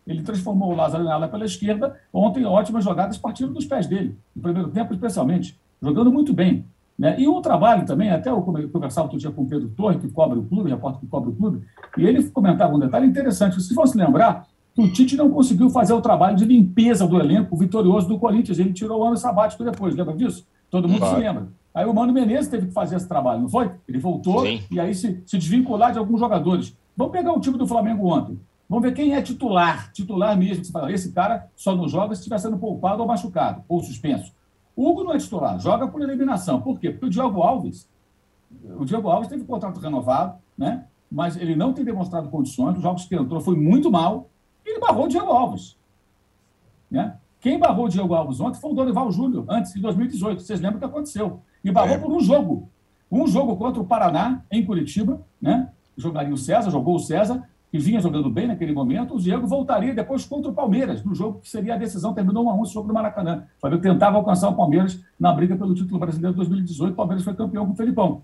Ele transformou o Lázaro em ala pela esquerda. Ontem, ótimas jogadas partindo dos pés dele. No primeiro tempo, especialmente. Jogando muito bem. Né? E o trabalho também, até eu conversava outro dia com o Pedro Torre, que cobre o clube, repórter que cobre o clube, e ele comentava um detalhe interessante. Se você lembrar, que o Tite não conseguiu fazer o trabalho de limpeza do elenco vitorioso do Corinthians. Ele tirou o ano sabático depois, lembra disso? Todo mundo Vai. se lembra. Aí o Mano Menezes teve que fazer esse trabalho, não foi? Ele voltou Sim. e aí se, se desvincular de alguns jogadores. Vamos pegar o time do Flamengo ontem. Vamos ver quem é titular, titular mesmo. Você fala, esse cara só não joga se estiver sendo poupado ou machucado, ou suspenso. O Hugo não é titular, joga por eliminação. Por quê? Porque o Diogo Alves, o Diogo Alves teve contrato renovado, né? mas ele não tem demonstrado condições. Os jogos que entrou foi muito mal. E ele barrou o Diego Alves. Né? Quem barrou o Diego Alves ontem foi o Dorival Júnior, antes, em 2018. Vocês lembram o que aconteceu? E barrou é. por um jogo. Um jogo contra o Paraná, em Curitiba, né? Jogaria o César, jogou o César, que vinha jogando bem naquele momento. O Diego voltaria depois contra o Palmeiras, no jogo que seria a decisão, terminou 1 a 1 sobre o Maracanã. O Flamengo tentava alcançar o Palmeiras na briga pelo título brasileiro de 2018. O Palmeiras foi campeão com o Felipão.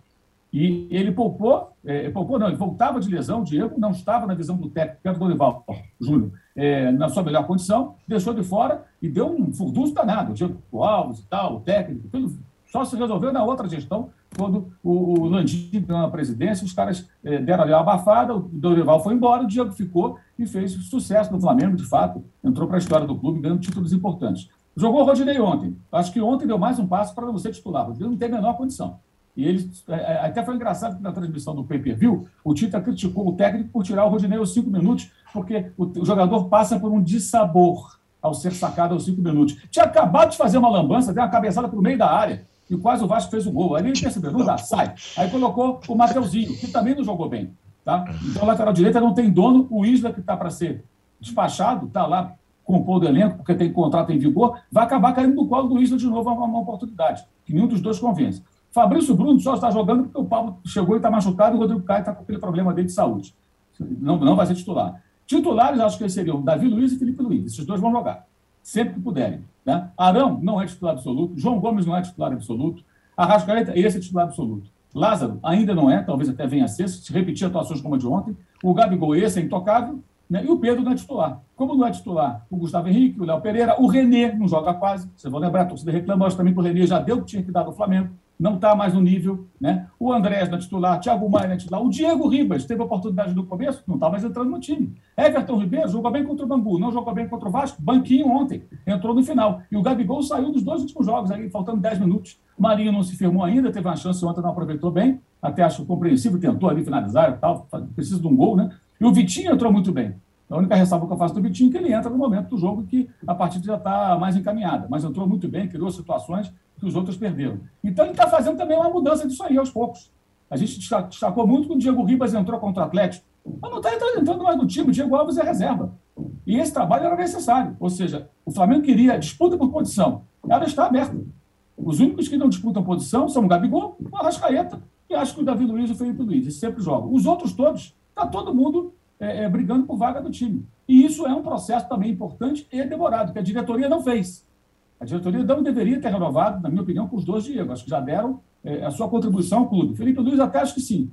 E ele poupou, é, poupou não, ele voltava de lesão, o Diego não estava na visão do técnico, que era o Dorival Júnior, é, na sua melhor condição, deixou de fora e deu um furdunço danado. O Diego Alves e tal, o técnico, tudo só se resolveu na outra gestão, quando o, o Landim ganhou a presidência, os caras é, deram ali a abafada, o Dorival foi embora, o Diego ficou e fez sucesso no Flamengo, de fato, entrou para a história do clube, ganhando títulos importantes. Jogou o Rodinei ontem. Acho que ontem deu mais um passo para você titular. O Rodinei não tem a menor condição. E ele é, é, até foi engraçado que na transmissão do pay-per-view, o Tita criticou o técnico por tirar o Rodinei aos cinco minutos, porque o, o jogador passa por um dissabor ao ser sacado aos cinco minutos. Tinha acabado de fazer uma lambança, deu uma cabeçada para o meio da área, e quase o Vasco fez o gol. Aí ele percebeu, não dá, sai. Aí colocou o Mateuzinho, que também não jogou bem. Tá? Então, lateral direita não tem dono, o Isla, que está para ser despachado, está lá compor do elenco, porque tem contrato em vigor, vai acabar caindo no colo do Isla de novo uma, uma oportunidade, que nenhum dos dois convence. Fabrício Bruno só está jogando porque o Pablo chegou e está machucado e o Rodrigo Caio está com aquele problema dele de saúde. Não, não vai ser titular. Titulares, acho que seriam Davi Luiz e Felipe Luiz. Esses dois vão jogar, sempre que puderem. Né? Arão não é titular absoluto. João Gomes não é titular absoluto. Arrascaeta, esse é titular absoluto. Lázaro ainda não é, talvez até venha a ser, se repetir atuações como a de ontem. O Gabigol, esse é intocável. Né? E o Pedro não é titular. Como não é titular o Gustavo Henrique, o Léo Pereira, o Renê não joga quase. Vocês vão lembrar, a torcida reclamou também que o Renê já deu o que tinha que dar no Flamengo não está mais no nível. Né? O Andrés na titular, Thiago Maia na titular, o Diego Ribas teve oportunidade no começo, não está mais entrando no time. Everton Ribeiro jogou bem contra o Bangu, não jogou bem contra o Vasco, banquinho ontem, entrou no final. E o Gabigol saiu dos dois últimos jogos, aí, faltando 10 minutos. Marinho não se firmou ainda, teve uma chance ontem, não aproveitou bem, até acho compreensível, tentou ali finalizar e tal, precisa de um gol, né? E o Vitinho entrou muito bem. A única ressalva que eu faço do Vitinho é que ele entra no momento do jogo que a partida já está mais encaminhada. Mas entrou muito bem, criou situações que os outros perderam. Então ele está fazendo também uma mudança disso aí aos poucos. A gente destacou muito quando o Diego Ribas entrou contra o Atlético. Mas não está entrando mais no time, o Diego Alves é reserva. E esse trabalho era necessário. Ou seja, o Flamengo queria disputa por posição. Ela está aberta. Os únicos que não disputam posição são o Gabigol, o Arrascaeta e acho que o Davi Luiz e o Felipe Luiz. Eles sempre jogam. Os outros todos, está todo mundo é, é, brigando por vaga do time. E isso é um processo também importante e demorado, que a diretoria não fez. A diretoria não deveria ter renovado, na minha opinião, com os dois Diego. Acho que já deram é, a sua contribuição ao clube. Felipe Luiz até acho que sim.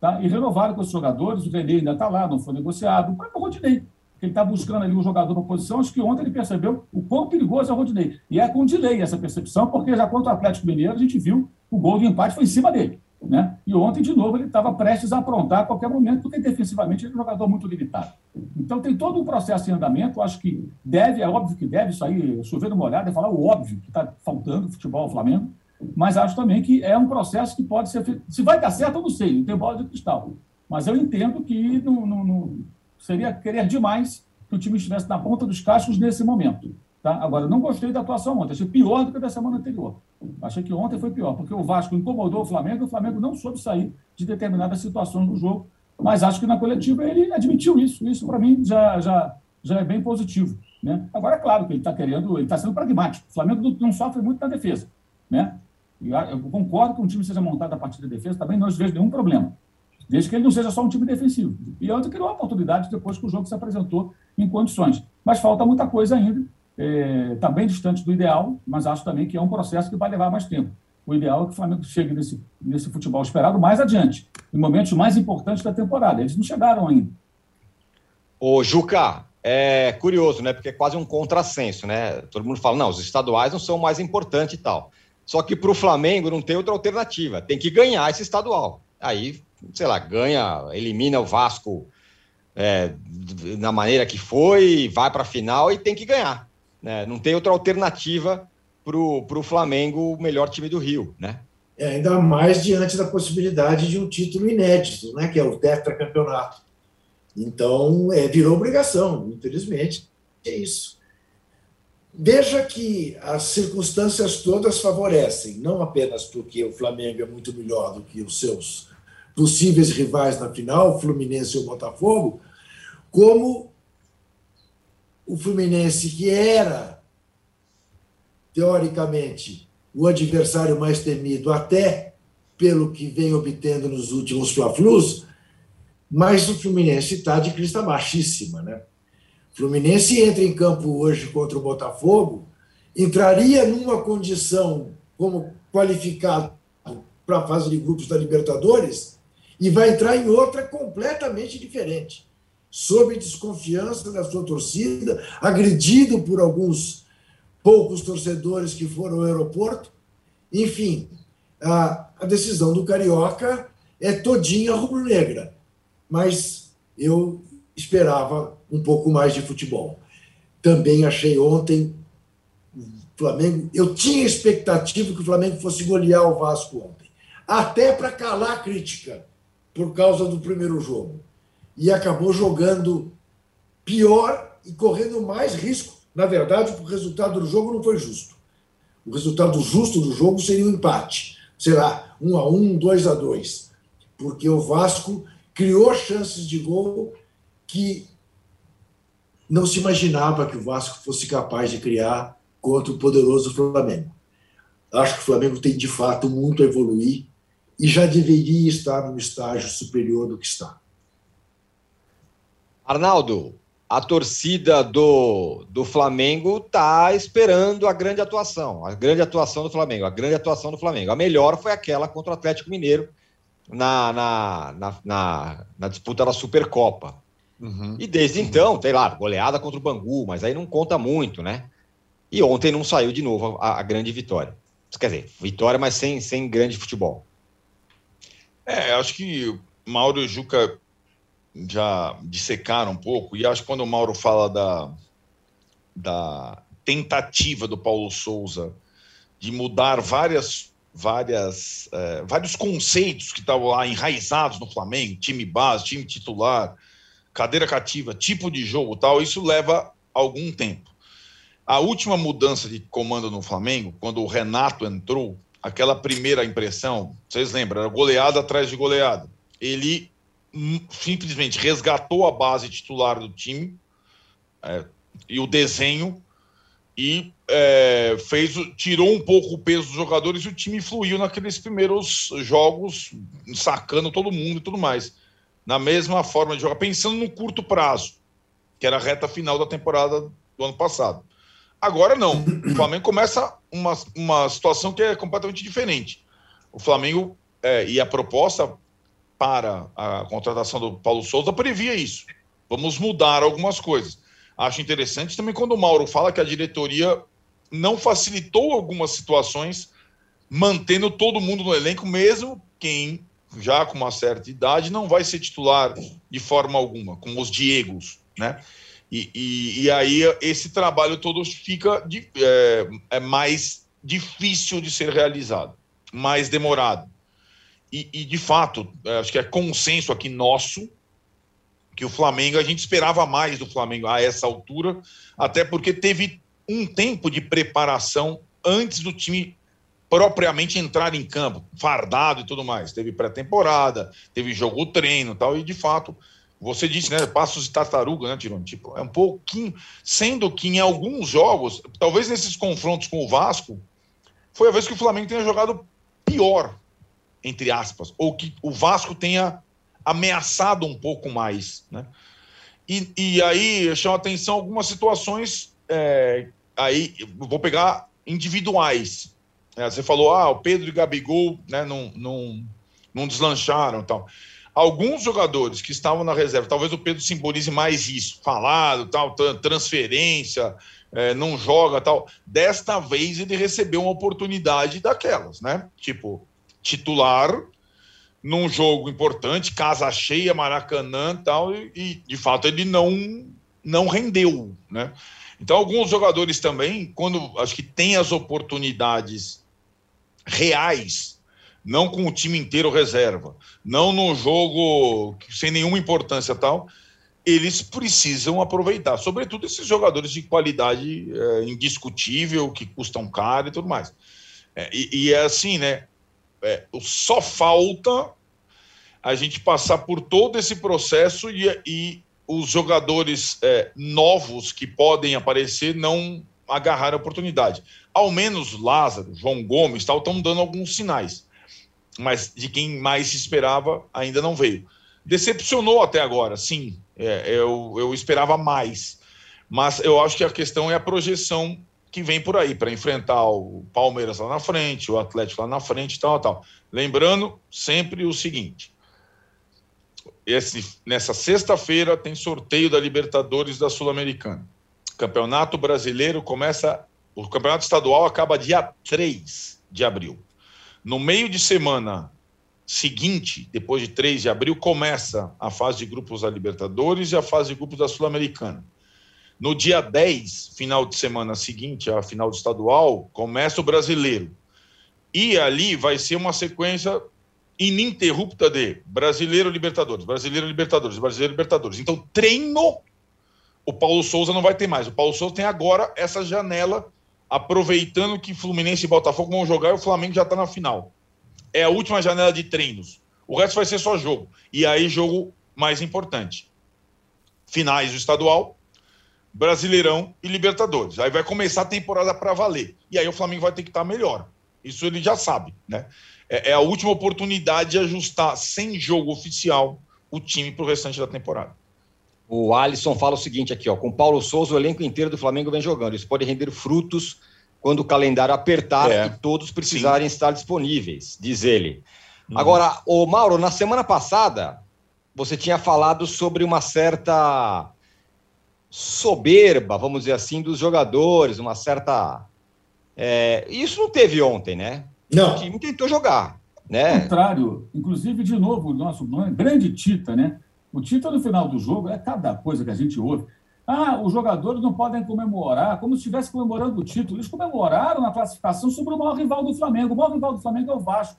Tá? E renovaram com os jogadores, o René ainda está lá, não foi negociado. O próprio Rodinei, ele está buscando ali um jogador na posição, acho que ontem ele percebeu o quão perigoso é o Rodinei. E é com delay essa percepção, porque já contra o Atlético Mineiro a gente viu o gol de empate foi em cima dele. Né? E ontem, de novo, ele estava prestes a aprontar a qualquer momento, porque defensivamente ele é um jogador muito limitado. Então tem todo um processo em andamento, acho que deve, é óbvio que deve, isso aí, chover numa olhada, é falar o óbvio que está faltando futebol ao Flamengo, mas acho também que é um processo que pode ser feito. Se vai dar certo, eu não sei, não tem bola de cristal. Mas eu entendo que não, não, não seria querer demais que o time estivesse na ponta dos cascos nesse momento. Tá? Agora, não gostei da atuação ontem, achei pior do que da semana anterior. Achei que ontem foi pior, porque o Vasco incomodou o Flamengo e o Flamengo não soube sair de determinadas situações do jogo. Mas acho que na coletiva ele admitiu isso. Isso, para mim, já, já, já é bem positivo. Né? Agora, é claro que ele está querendo, ele está sendo pragmático. O Flamengo não, sofre muito na defesa. Né? Eu concordo que um time seja montado a partir da defesa, também não vejo nenhum problema. Desde que ele não seja só um time defensivo. E ontem criou uma oportunidade depois que o jogo se apresentou em condições. Mas falta muita coisa ainda está é, bem distante do ideal, mas acho também que é um processo que vai levar mais tempo. O ideal é que o Flamengo chegue nesse, nesse futebol esperado mais adiante, em momentos mais importantes da temporada. Eles não chegaram ainda. Ô, Juca, é curioso, né? Porque é quase um contrassenso, né? Todo mundo fala, não, os estaduais não são mais importantes e tal. Só que para o Flamengo não tem outra alternativa. Tem que ganhar esse estadual. Aí, sei lá, ganha, elimina o Vasco é, na maneira que foi, vai para a final e tem que ganhar. Né? Não tem outra alternativa para o Flamengo, o melhor time do Rio, né? É, ainda mais diante da possibilidade de um título inédito, né? Que é o tetracampeonato. Então, é, virou obrigação, infelizmente, é isso. Veja que as circunstâncias todas favorecem, não apenas porque o Flamengo é muito melhor do que os seus possíveis rivais na final, Fluminense e o Botafogo, como o Fluminense, que era, teoricamente, o adversário mais temido, até pelo que vem obtendo nos últimos Fla-Flus, mas o Fluminense está de crista baixíssima. Né? Fluminense entra em campo hoje contra o Botafogo, entraria numa condição como qualificado para a fase de grupos da Libertadores e vai entrar em outra completamente diferente. Sob desconfiança da sua torcida, agredido por alguns poucos torcedores que foram ao aeroporto. Enfim, a, a decisão do Carioca é todinha rubro-negra mas eu esperava um pouco mais de futebol. Também achei ontem o Flamengo. Eu tinha expectativa que o Flamengo fosse golear o Vasco ontem, até para calar a crítica por causa do primeiro jogo. E acabou jogando pior e correndo mais risco. Na verdade, o resultado do jogo não foi justo. O resultado justo do jogo seria um empate. Será um a um, dois a dois, porque o Vasco criou chances de gol que não se imaginava que o Vasco fosse capaz de criar contra o poderoso Flamengo. Acho que o Flamengo tem de fato muito a evoluir e já deveria estar no estágio superior do que está. Arnaldo, a torcida do, do Flamengo está esperando a grande atuação, a grande atuação do Flamengo, a grande atuação do Flamengo. A melhor foi aquela contra o Atlético Mineiro, na, na, na, na, na disputa da Supercopa. Uhum. E desde então, sei lá, goleada contra o Bangu, mas aí não conta muito, né? E ontem não saiu de novo a, a grande vitória. Quer dizer, vitória, mas sem, sem grande futebol. É, acho que Mauro e Juca já dissecaram um pouco, e acho que quando o Mauro fala da, da tentativa do Paulo Souza de mudar várias várias, é, vários conceitos que estavam lá enraizados no Flamengo, time base, time titular, cadeira cativa, tipo de jogo tal, isso leva algum tempo. A última mudança de comando no Flamengo, quando o Renato entrou, aquela primeira impressão, vocês lembram, era goleada atrás de goleada. Ele simplesmente resgatou a base titular do time é, e o desenho e é, fez, tirou um pouco o peso dos jogadores e o time fluiu naqueles primeiros jogos, sacando todo mundo e tudo mais. Na mesma forma de jogar, pensando no curto prazo, que era a reta final da temporada do ano passado. Agora não. O Flamengo começa uma, uma situação que é completamente diferente. O Flamengo é, e a proposta para a contratação do Paulo Souza previa isso. Vamos mudar algumas coisas. Acho interessante também quando o Mauro fala que a diretoria não facilitou algumas situações, mantendo todo mundo no elenco, mesmo quem já com uma certa idade não vai ser titular de forma alguma, como os Diegos, né? E, e, e aí esse trabalho todo fica de, é, é, mais difícil de ser realizado, mais demorado. E, e de fato, é, acho que é consenso aqui nosso que o Flamengo, a gente esperava mais do Flamengo a essa altura, até porque teve um tempo de preparação antes do time propriamente entrar em campo, fardado e tudo mais. Teve pré-temporada, teve jogo treino tal, e de fato, você disse, né, passos de tartaruga, né, Tirone? Tipo, é um pouquinho, sendo que em alguns jogos, talvez nesses confrontos com o Vasco, foi a vez que o Flamengo tenha jogado pior, entre aspas, ou que o Vasco tenha ameaçado um pouco mais. Né? E, e aí chama atenção algumas situações é, aí vou pegar individuais. É, você falou, ah, o Pedro e Gabigol né, não, não, não deslancharam tal. Alguns jogadores que estavam na reserva, talvez o Pedro simbolize mais isso, falado, tal, transferência, é, não joga tal. Desta vez ele recebeu uma oportunidade daquelas, né? Tipo, titular num jogo importante, casa cheia, Maracanã tal, e, e de fato ele não, não rendeu, né? Então, alguns jogadores também, quando acho que tem as oportunidades reais, não com o time inteiro reserva, não no jogo sem nenhuma importância tal, eles precisam aproveitar, sobretudo esses jogadores de qualidade é, indiscutível, que custam caro e tudo mais. É, e, e, é assim, né? É, só falta a gente passar por todo esse processo e, e os jogadores é, novos que podem aparecer não agarrar a oportunidade. Ao menos Lázaro, João Gomes, tal, estão dando alguns sinais. Mas de quem mais se esperava ainda não veio. Decepcionou até agora, sim. É, eu, eu esperava mais. Mas eu acho que a questão é a projeção que vem por aí para enfrentar o Palmeiras lá na frente, o Atlético lá na frente, tal, tal. Lembrando sempre o seguinte: esse, nessa sexta-feira tem sorteio da Libertadores da Sul-Americana. Campeonato Brasileiro começa. O campeonato estadual acaba dia 3 de abril. No meio de semana seguinte, depois de 3 de abril, começa a fase de grupos da Libertadores e a fase de grupos da Sul-Americana. No dia 10, final de semana seguinte, a final do estadual, começa o brasileiro. E ali vai ser uma sequência ininterrupta de Brasileiro Libertadores, Brasileiro Libertadores, Brasileiro Libertadores. Então, treino, o Paulo Souza não vai ter mais. O Paulo Souza tem agora essa janela, aproveitando que Fluminense e Botafogo vão jogar e o Flamengo já está na final. É a última janela de treinos. O resto vai ser só jogo. E aí, jogo mais importante: finais do estadual, Brasileirão e Libertadores. Aí vai começar a temporada para valer. E aí o Flamengo vai ter que estar tá melhor. Isso ele já sabe, né? é, é a última oportunidade de ajustar sem jogo oficial o time para o restante da temporada. O Alisson fala o seguinte aqui, ó, com Paulo Souza o elenco inteiro do Flamengo vem jogando. Isso pode render frutos quando o calendário apertar é. e todos precisarem Sim. estar disponíveis, diz ele. Hum. Agora, o Mauro, na semana passada você tinha falado sobre uma certa soberba, vamos dizer assim, dos jogadores, uma certa. É... Isso não teve ontem, né? Não. O time tentou jogar. Né? Ao contrário, inclusive, de novo, o nosso grande Tita, né? O Tita, no final do jogo, é cada coisa que a gente ouve. Ah, os jogadores não podem comemorar, como se estivesse comemorando o título. Eles comemoraram na classificação sobre o maior rival do Flamengo. O maior rival do Flamengo é o Vasco.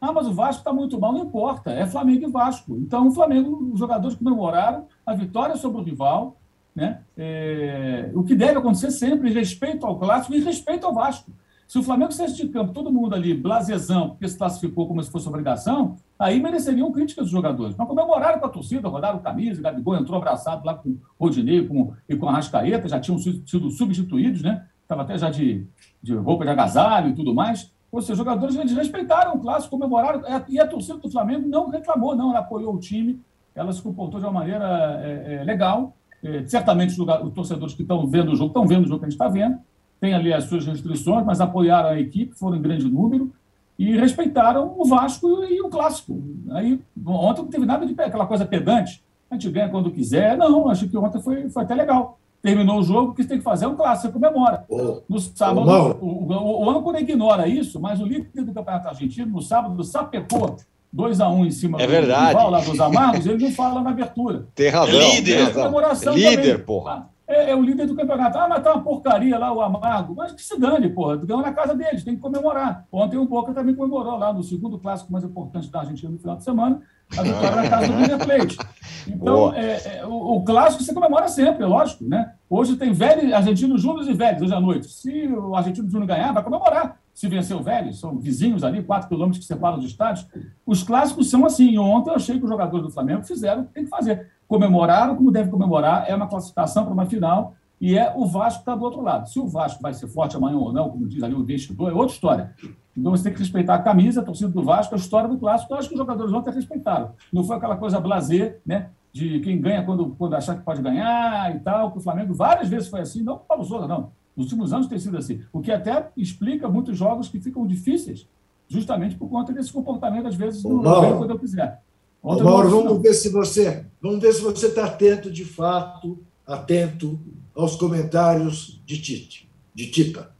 Ah, mas o Vasco está muito mal, não importa, é Flamengo e Vasco. Então, o Flamengo, os jogadores comemoraram a vitória sobre o rival, né? É, o que deve acontecer sempre, respeito ao clássico e respeito ao Vasco. Se o Flamengo saísse de campo, todo mundo ali, blasezão, porque se classificou como se fosse obrigação, aí mereceriam críticas dos jogadores. Mas comemoraram com a torcida, rodaram camisa, Gabigol entrou abraçado lá com o Rodinei com, e com a Rascaeta, já tinham sido substituídos, né? Estava até já de, de roupa de agasalho e tudo mais. Ou seja, os jogadores eles respeitaram o clássico, comemoraram, e a torcida do Flamengo não reclamou, não, ela apoiou o time, ela se comportou de uma maneira é, é, legal. É, certamente os, os torcedores que estão vendo o jogo estão vendo o jogo que a gente está vendo, tem ali as suas restrições, mas apoiaram a equipe, foram em grande número e respeitaram o Vasco e o Clássico. Aí, ontem não teve nada de aquela coisa pedante, a gente ganha quando quiser. Não, acho que ontem foi, foi até legal. Terminou o jogo, o que você tem que fazer é um clássico, você comemora. Oh, no sábado, oh, o, o, o âncora ignora isso, mas o líder do Campeonato Argentino, no sábado, sapecou 2 a 1 um em cima é do verdade. rival lá dos Amargos, ele não fala na abertura. Tem razão. Líder. Tem razão. Líder, também. porra é, é, o líder do campeonato. Ah, mas tá uma porcaria lá, o Amargo. Mas que se dane, porra. Ganhou na casa deles, tem que comemorar. Ontem o Boca também comemorou lá no segundo clássico mais importante da Argentina no final de semana, a vitória na casa do River Plate. Então, é, é, o, o, clássico você comemora sempre, é lógico, né? Hoje tem velhos, argentinos júnior e velhos, hoje à noite. Se o argentino júnior ganhar, vai comemorar. Se vencer o velho, são vizinhos ali, quatro quilômetros que separam os estádios. Os clássicos são assim. Ontem eu achei que os jogadores do Flamengo fizeram o que tem que fazer comemoraram como deve comemorar, é uma classificação para uma final, e é o Vasco que está do outro lado. Se o Vasco vai ser forte amanhã ou não, como diz ali o investidor, é outra história. Então você tem que respeitar a camisa, a torcida do Vasco, a história do clássico. Eu acho que os jogadores ontem respeitaram. Não foi aquela coisa blazer, né? De quem ganha quando, quando achar que pode ganhar e tal, que o Flamengo várias vezes foi assim, não o Paulo Souza, não. Nos últimos anos tem sido assim. O que até explica muitos jogos que ficam difíceis, justamente por conta desse comportamento, às vezes, do Mauro, quando eu quiser. Ô, Mauro, vamos ver se você. Vamos ver se você está atento de fato, atento aos comentários de Tite, de Tita.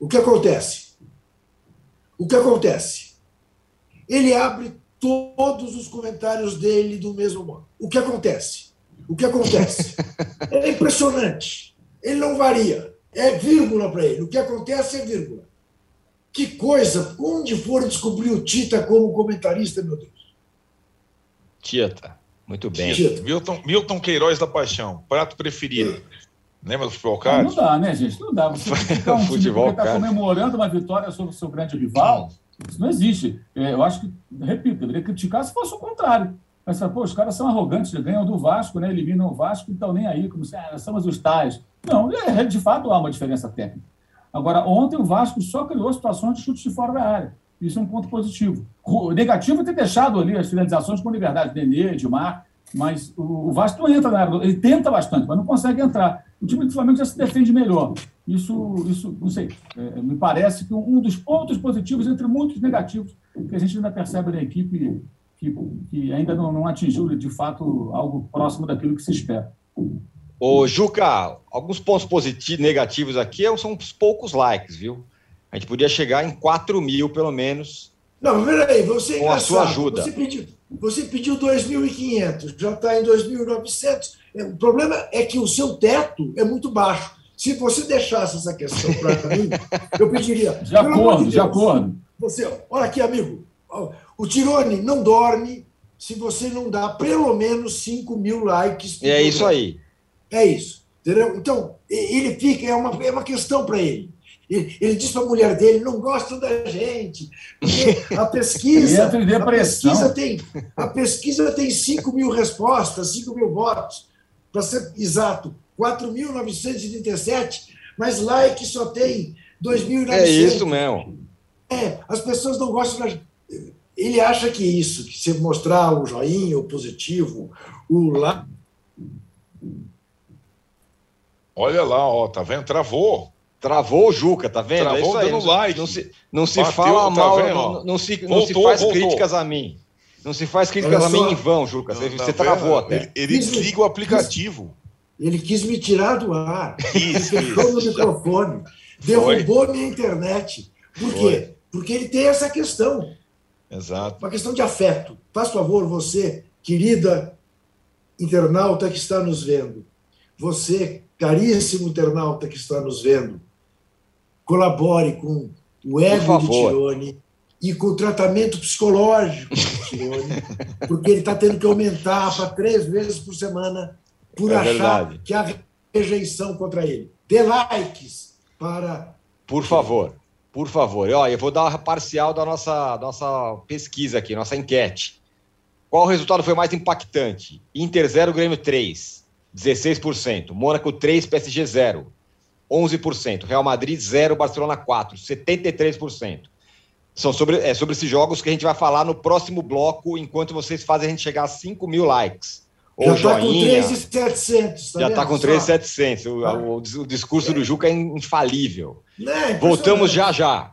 O que acontece? O que acontece? Ele abre todos os comentários dele do mesmo modo. O que acontece? O que acontece? É impressionante. Ele não varia. É vírgula para ele. O que acontece é vírgula. Que coisa! Onde foram descobrir o Tita como comentarista, meu Deus? Tita. Muito bem. Tita. Milton, Milton Queiroz da Paixão. Prato preferido. Lembra do futebol card? Não, não dá, né, gente? Não dá. Você ficar um futebol time que está comemorando uma vitória sobre o seu grande rival, isso não existe. É, eu acho que, repito, deveria criticar se fosse o contrário. Mas, pô, os caras são arrogantes, ganham do Vasco, né? eliminam o Vasco, então nem aí, como se ah, somos os tais. Não, é, de fato há uma diferença técnica. Agora, ontem o Vasco só criou situações de chute de fora da área. Isso é um ponto positivo. O negativo é ter deixado ali as finalizações com liberdade, Nenê, Edmar, mas o Vasco não entra na área, ele tenta bastante, mas não consegue entrar. O time do Flamengo já se defende melhor. Isso, isso não sei, é, me parece que um dos pontos positivos, entre muitos negativos, que a gente ainda percebe na equipe que, que ainda não, não atingiu, de fato, algo próximo daquilo que se espera. Ô, Juca, alguns pontos positivos, negativos aqui são uns poucos likes, viu? A gente podia chegar em 4 mil, pelo menos. Não, peraí, você é Com a sua ajuda. Você pediu, você pediu 2.500, já está em 2.900. É, o problema é que o seu teto é muito baixo. Se você deixasse essa questão para mim, eu pediria. De acordo, de, de acordo. Você, olha aqui, amigo. O Tirone não dorme se você não dá pelo menos 5 mil likes. É isso aí. É isso. Entendeu? Então, ele fica, é uma, é uma questão para ele. Ele, ele diz para a mulher dele: não gostam da gente. Porque a pesquisa. Entra em depressão. A pesquisa tem, a pesquisa tem 5 mil respostas, 5 mil votos. Para ser exato, 4.937, mas like só tem 2.900. É isso mesmo. É, as pessoas não gostam da Ele acha que isso, que se mostrar o joinha, o positivo, o lá. Olha lá, ó, tá vendo? Travou. Travou o Juca, tá vendo? Travou é isso aí. dando like. Não se, não se Bateu, fala tá mal, não, não, se, voltou, não se faz voltou. críticas a mim. Não se faz críticas a mim em vão, Juca. Não, você, tá você travou até. Ele, ele desliga o aplicativo. Ele quis me tirar do ar. Isso, ele fechou no microfone. Derrubou Foi. minha internet. Por Foi. quê? Porque ele tem essa questão. Exato. Uma questão de afeto. Faz favor, você, querida internauta que está nos vendo. Você, caríssimo internauta que está nos vendo, colabore com o ego do Tirone e com o tratamento psicológico do Tirone, porque ele está tendo que aumentar para três vezes por semana por é achar verdade. que há rejeição contra ele. Dê likes para. Por favor, por favor. Ó, eu vou dar a parcial da nossa, nossa pesquisa aqui, nossa enquete. Qual resultado foi mais impactante? Inter 0, Grêmio 3. 16%. Mônaco 3, PSG 0, 11%. Real Madrid 0, Barcelona 4, 73%. São sobre, é, sobre esses jogos que a gente vai falar no próximo bloco, enquanto vocês fazem a gente chegar a 5 mil likes. Ou já está com 3,700. Tá já está com 3,700. O, o, o, discurso é. do Juca é infalível. É, Voltamos já já.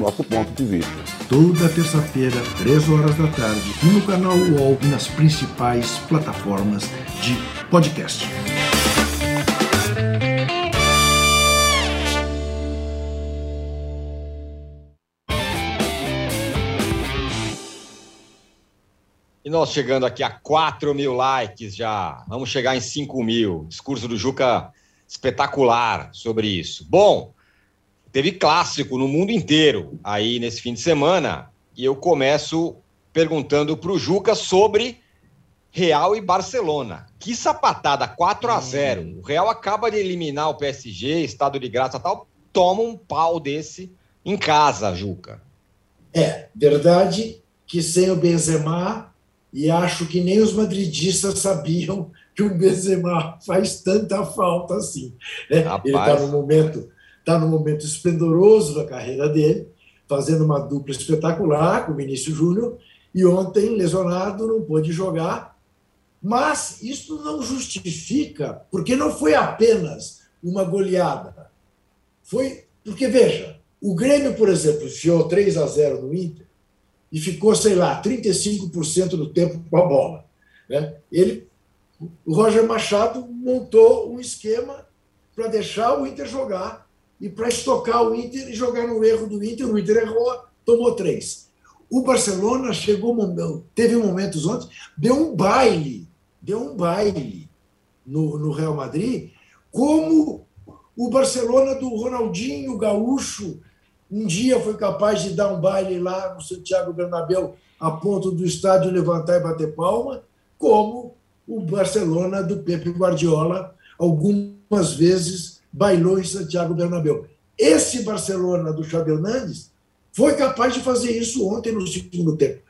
nosso ponto de vista. Toda terça-feira, 3 horas da tarde, no canal UOL e nas principais plataformas de podcast. E nós chegando aqui a 4 mil likes já. Vamos chegar em 5 mil. Discurso do Juca espetacular sobre isso. Bom, teve clássico no mundo inteiro aí nesse fim de semana. E eu começo perguntando para o Juca sobre Real e Barcelona. Que sapatada, 4 a 0 hum. O Real acaba de eliminar o PSG, estado de graça tal, toma um pau desse em casa, Juca. É, verdade que sem o Benzema, e acho que nem os madridistas sabiam que o Benzema faz tanta falta assim. Né? Ele está no momento está no momento esplendoroso da carreira dele, fazendo uma dupla espetacular com o Vinícius Júnior, e ontem, lesionado, não pôde jogar. Mas isso não justifica, porque não foi apenas uma goleada. Foi porque, veja, o Grêmio, por exemplo, enfiou 3 a 0 no Inter e ficou, sei lá, 35% do tempo com a bola. Né? Ele, o Roger Machado montou um esquema para deixar o Inter jogar e para estocar o Inter e jogar no erro do Inter. O Inter errou, tomou três. O Barcelona chegou, teve momentos ontem, deu um baile, deu um baile no, no Real Madrid, como o Barcelona do Ronaldinho Gaúcho um dia foi capaz de dar um baile lá no Santiago Bernabéu a ponto do estádio levantar e bater palma, como o Barcelona do Pepe Guardiola algumas vezes bailou em Santiago Bernabéu. Esse Barcelona do Xabi Hernandes foi capaz de fazer isso ontem no segundo tempo.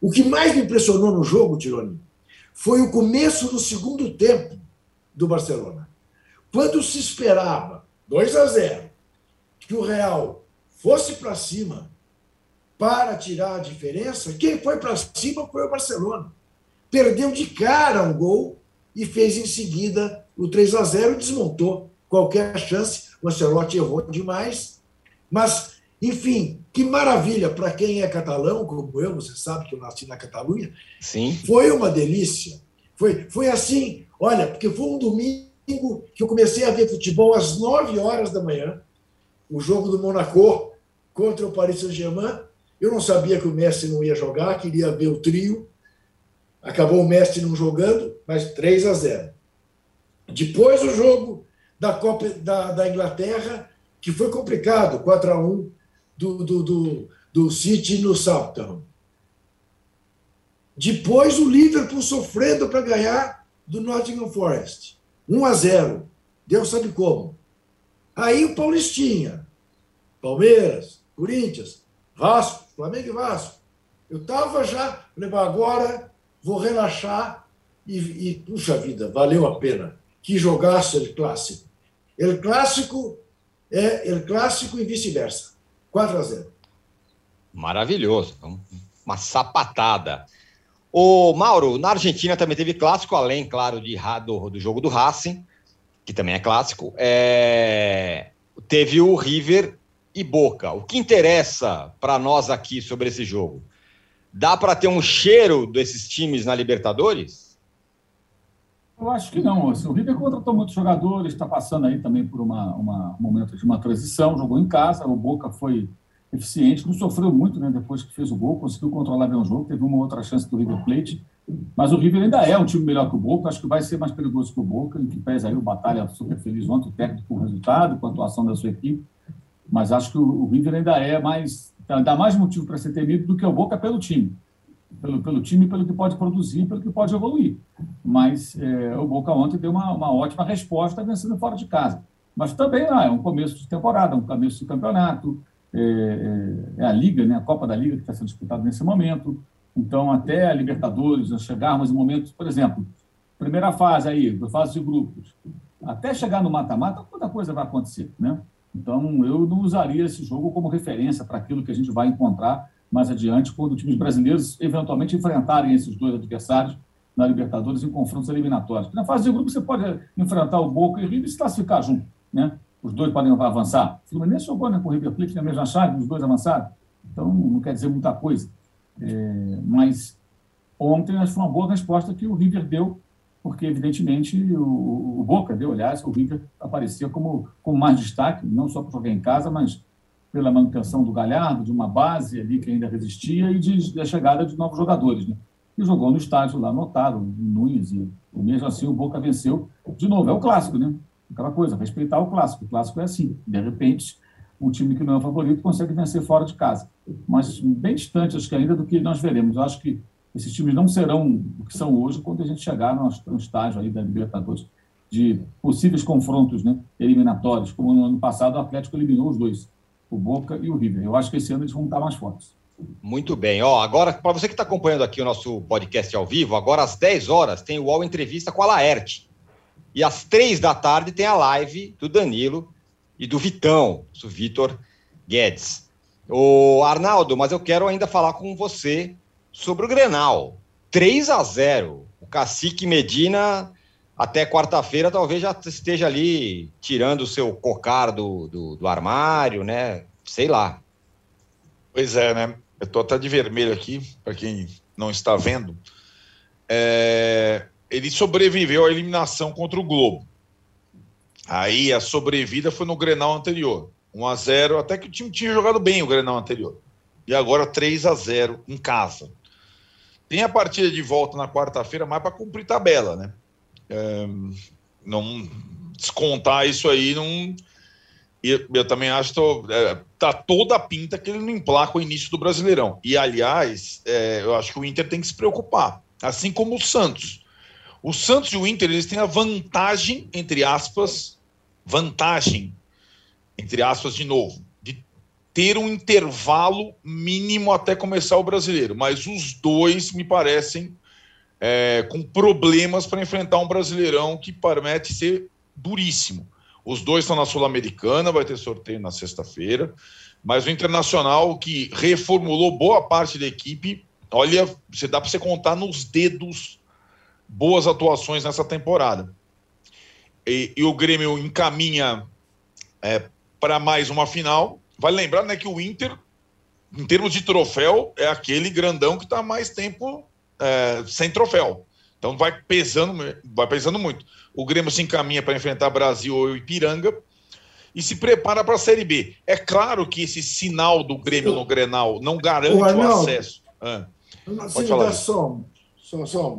O que mais me impressionou no jogo, Tironi, foi o começo do segundo tempo do Barcelona. Quando se esperava 2 a 0 que o Real fosse para cima para tirar a diferença, quem foi para cima foi o Barcelona. Perdeu de cara um gol e fez em seguida o 3 a 0 e desmontou qualquer chance. O Ancelotti errou demais, mas, enfim, que maravilha para quem é catalão, como eu, você sabe que eu nasci na Catalunha. Sim. Foi uma delícia. Foi, foi assim, olha, porque foi um domingo que eu comecei a ver futebol às 9 horas da manhã o jogo do Monaco contra o Paris Saint-Germain. Eu não sabia que o Messi não ia jogar, queria ver o trio. Acabou o Messi não jogando, mas 3 a 0. Depois o jogo da Copa da, da Inglaterra, que foi complicado, 4 a 1 do, do, do, do City no Southampton. Depois o Liverpool sofrendo para ganhar do Nottingham Forest. 1 a 0. Deus sabe como. Aí o Paulistinha, Palmeiras, Corinthians, Vasco, Flamengo e Vasco. Eu estava já, falei, agora vou relaxar e, e, puxa vida, valeu a pena. Que jogaço ele clássico. Ele clássico é ele clássico e vice-versa. 4 a 0. Maravilhoso. Uma sapatada. O Mauro, na Argentina também teve clássico, além, claro, de, do, do jogo do Racing que também é clássico, é... teve o River e Boca. O que interessa para nós aqui sobre esse jogo? Dá para ter um cheiro desses times na Libertadores? Eu acho que não. Assim, o River contratou muitos jogadores, está passando aí também por uma, uma, um momento de uma transição, jogou em casa, o Boca foi eficiente, não sofreu muito né, depois que fez o gol, conseguiu controlar bem o jogo, teve uma outra chance do River Plate, mas o River ainda é um time melhor que o Boca, acho que vai ser mais perigoso que o Boca, em que pesa aí o Batalha super feliz ontem, o técnico com o resultado, com a atuação da sua equipe, mas acho que o, River ainda é mais, dá mais motivo para ser temido do que o Boca pelo time, pelo, pelo time, pelo que pode produzir, pelo que pode evoluir. Mas é, o Boca ontem deu uma, uma ótima resposta vencendo fora de casa. Mas também ah, é um começo de temporada, um começo de campeonato, é, é, é a Liga, né, a Copa da Liga que está sendo disputada nesse momento. Então, até a Libertadores, nós chegarmos em momentos, por exemplo, primeira fase aí, fase de grupos, até chegar no mata-mata, muita coisa vai acontecer, né? Então, eu não usaria esse jogo como referência para aquilo que a gente vai encontrar mais adiante, quando times brasileiros eventualmente enfrentarem esses dois adversários na Libertadores em confrontos eliminatórios. Na fase de grupo, você pode enfrentar o Boca e o River e se classificar junto, né? Os dois podem avançar. O Fluminense jogou né, com o River Plate na mesma chave, os dois avançaram. Então, não quer dizer muita coisa. É, mas ontem acho que foi uma boa resposta que o River deu, porque evidentemente o, o Boca deu, aliás, o River aparecia como, como mais destaque, não só por jogar em casa, mas pela manutenção do Galhardo, de uma base ali que ainda resistia e de, da chegada de novos jogadores. Né? que jogou no estádio lá notado, Nunes, e mesmo assim o Boca venceu de novo. É o clássico, né? Aquela coisa, respeitar o clássico. O clássico é assim. De repente, um time que não é o favorito consegue vencer fora de casa. Mas bem distante, acho que ainda, do que nós veremos. Eu acho que esses times não serão o que são hoje quando a gente chegar no estágio aí da Libertadores de possíveis confrontos né, eliminatórios, como no ano passado o Atlético eliminou os dois, o Boca e o River. Eu acho que esse ano eles vão estar mais fortes. Muito bem. Ó, agora, para você que está acompanhando aqui o nosso podcast ao vivo, agora às 10 horas tem o UOL Entrevista com a Laerte. E às 3 da tarde tem a live do Danilo e do Vitão, do Vitor Guedes. O Arnaldo, mas eu quero ainda falar com você sobre o Grenal. 3 a 0. O Cacique Medina até quarta-feira talvez já esteja ali tirando o seu cocar do, do, do, armário, né? Sei lá. Pois é, né? Eu tô até de vermelho aqui, para quem não está vendo. É... Ele sobreviveu à eliminação contra o Globo. Aí a sobrevida foi no Grenal anterior. 1 a 0 até que o time tinha jogado bem o Grenal anterior. E agora 3 a 0 em casa. Tem a partida de volta na quarta-feira, mais para cumprir tabela, né? É, não descontar isso aí, não. Eu, eu também acho que é, tá toda a pinta que ele não emplaca o início do Brasileirão. E, aliás, é, eu acho que o Inter tem que se preocupar, assim como o Santos. O Santos e o Inter eles têm a vantagem, entre aspas, vantagem, entre aspas, de novo, de ter um intervalo mínimo até começar o brasileiro. Mas os dois me parecem é, com problemas para enfrentar um Brasileirão que promete ser duríssimo. Os dois estão na Sul-Americana, vai ter sorteio na sexta-feira, mas o Internacional, que reformulou boa parte da equipe, olha, você dá para você contar nos dedos boas atuações nessa temporada. E, e o Grêmio encaminha é, para mais uma final. Vale lembrar né, que o Inter, em termos de troféu, é aquele grandão que está mais tempo é, sem troféu. Então vai pesando, vai pesando muito. O Grêmio se encaminha para enfrentar Brasil ou Ipiranga e se prepara para a Série B. É claro que esse sinal do Grêmio no Grenal não garante o, Arnaldo, o acesso. Ah, pode falar. Só, só, só,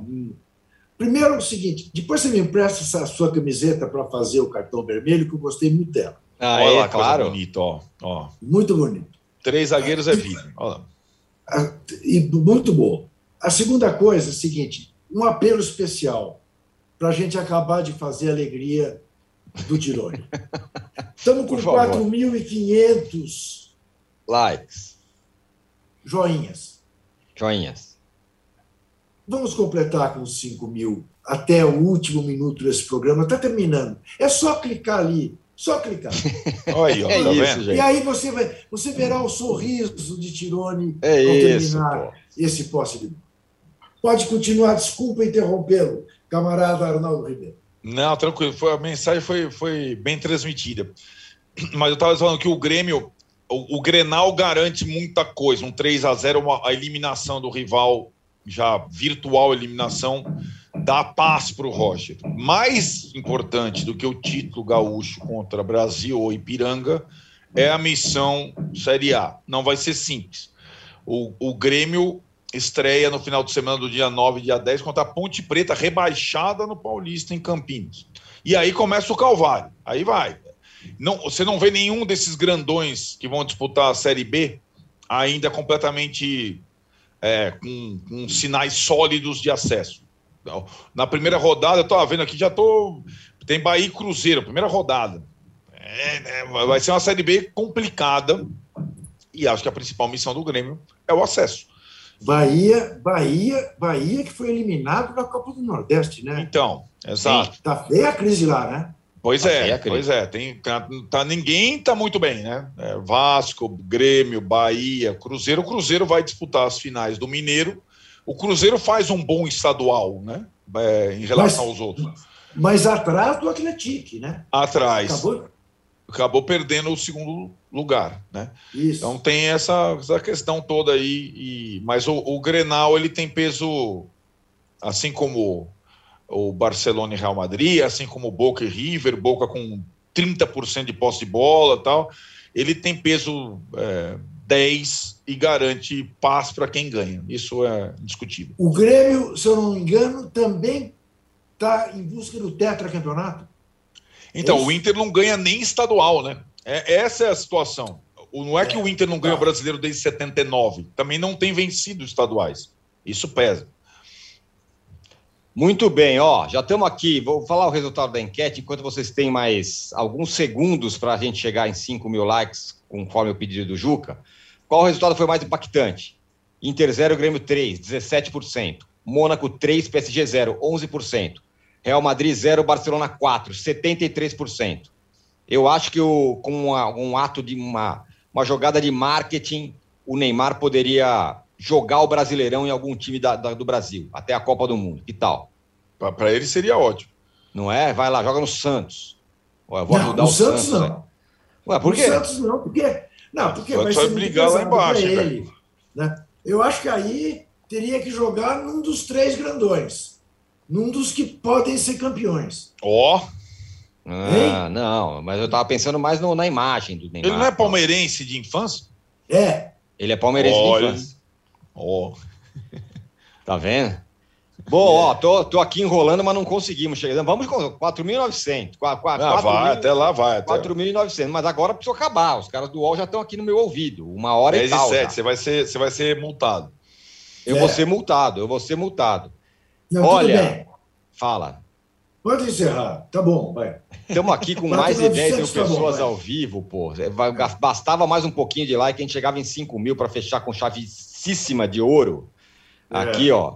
Primeiro o seguinte, depois você me empresta essa sua camiseta para fazer o cartão vermelho, que eu gostei muito dela. Ah, Olha é, lá, claro. bonito, ó, ó. Muito bonito. Três zagueiros é vida. E muito bom. A segunda coisa é a seguinte: um apelo especial para a gente acabar de fazer a alegria do Tirone. Estamos com 4.500 likes. Joinhas. Joinhas. Vamos completar com 5 mil até o último minuto desse programa. Está terminando. É só clicar ali. Só clicar. Olha, é tá isso, gente. E aí você, vai, você verá o sorriso de Tirone é ao terminar isso, esse posse de Pode continuar, desculpa interrompê-lo, camarada Arnaldo Ribeiro. Não, tranquilo, foi, a mensagem foi, foi bem transmitida. Mas eu estava falando que o Grêmio, o, o, Grenal garante muita coisa, um 3 a 0 uma, a eliminação do rival, já virtual eliminação, dá paz para o Roger. Mais importante do que o título gaúcho contra Brasil ou Ipiranga é a missão Série A. Não vai ser simples. O, o Grêmio estreia no final de semana do dia 9 e dia 10 contra a Ponte Preta, rebaixada no Paulista, em Campinas. E aí começa o Calvário. Aí vai. Não, você não vê nenhum desses grandões que vão disputar a Série B ainda completamente é, com, com, sinais sólidos de acesso. Na primeira rodada, eu estou vendo aqui, já estou. Tem Bahia e Cruzeiro, primeira rodada. É, é, vai ser uma Série B complicada. E acho que a principal missão do Grêmio é o acesso. Bahia, Bahia, Bahia que foi eliminado da Copa do Nordeste, né? Então, exato. Tá feia a crise lá, né? Pois tá é, pois é. Tem, tá, tá, ninguém tá muito bem, né? É, Vasco, Grêmio, Bahia, Cruzeiro. O Cruzeiro vai disputar as finais do Mineiro. O Cruzeiro faz um bom estadual, né? É, em relação mas, aos outros. Mas atrás do Atlético, né? Atrás. Acabou, acabou perdendo o segundo lugar, né? Isso. Então tem essa, essa questão toda aí, e, mas o, o Grenal ele tem peso, assim como o Barcelona e Real Madrid, assim como Boca e River, Boca com 30% de posse de bola tal, ele tem peso é, 10 e garante paz para quem ganha. Isso é discutível. O Grêmio, se eu não me engano, também está em busca do tetracampeonato. Então, É isso? o Inter não ganha nem estadual, né? É, essa é a situação. O- Não é que o Inter não ganha o brasileiro desde 79, também não tem vencido estaduais. Isso pesa. Muito bem, ó, já estamos aqui. Vou falar o resultado da enquete enquanto vocês têm mais alguns segundos para a gente chegar em 5 mil likes, conforme o pedido do Juca. Qual resultado foi mais impactante? Inter 0, Grêmio 3, 17%. Mônaco 3, PSG 0, 11%. Real Madrid 0, Barcelona 4, 73%. Eu acho que o, com uma- um ato de uma, uma jogada de marketing, o Neymar poderia jogar o Brasileirão em algum time da- da- do Brasil, até a Copa do Mundo. Que tal? Para ele seria ótimo. Não é? Vai lá, joga no Santos. Eu vou Não, ajudar no o Santos Santos. não. né? Ué, por No quê? Santos não, porque. Não, porque vai vai ser brigar lá embaixo, ele. Né? Eu acho que aí teria que jogar num dos três grandões. Num dos que podem ser campeões. Ó, Ah, não, mas eu tava pensando mais no- na imagem do Neymar. ele não é palmeirense de infância? É. Ele é palmeirense Olha. de infância. Ó, Tá vendo? Bom, ó, tô, tô aqui enrolando, mas não conseguimos chegar. Vamos com 4.900. Qua- qua- Ah, 4.000, vai, até lá vai. Até 4.900. Mas agora precisa acabar. Os caras do UOL já estão aqui no meu ouvido. Uma hora 10 e tal. 7, já. você vai, ser, você vai ser multado. Eu É. vou ser multado, eu vou ser multado. Não, Olha. Fala. Pode encerrar. Tá bom, vai. Estamos aqui com mais de 10 mil 4.900 tá bom, pessoas ao vivo, pô. É, Bastava mais um pouquinho de like, a gente chegava em 5 mil para fechar com chavicíssima de ouro. É. Aqui, ó.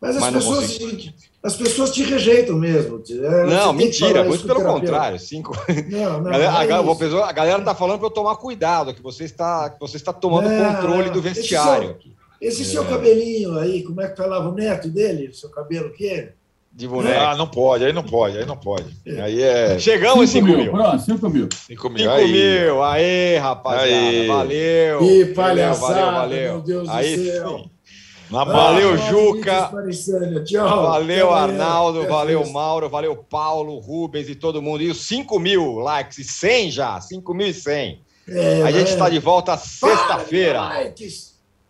Mas as, Mas não pessoas, te, as pessoas te rejeitam mesmo. É, Não, mentira, muito pelo terapeuta. contrário. Cinco... Não, não, Galera- não a, é a pessoa- a galera tá falando para eu tomar cuidado, que você está, que você está tomando Não, controle do vestiário. Esse seu É. cabelinho aí, como é que falava o neto dele? Seu cabelo o quê? De boneco. Ah, não pode, aí não pode, aí não pode. Aí é Chegamos em 5 mil. mil. Pronto, 5 mil. 5 mil. 5 Aí. mil. Aê, rapaziada. Aí. Valeu. Que palhaçada, valeu, valeu. meu Deus Aí do céu. sim. Na Valeu, barra. Juca. Tchau. Valeu, amanhã. Arnaldo. Até Valeu. Mauro. Valeu, Paulo, Rubens e todo mundo. E os 5 mil likes. E 100 já. 5.100. É, A gente é. está de volta sexta-feira. Likes.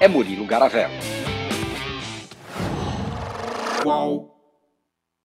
é Murilo Garavello.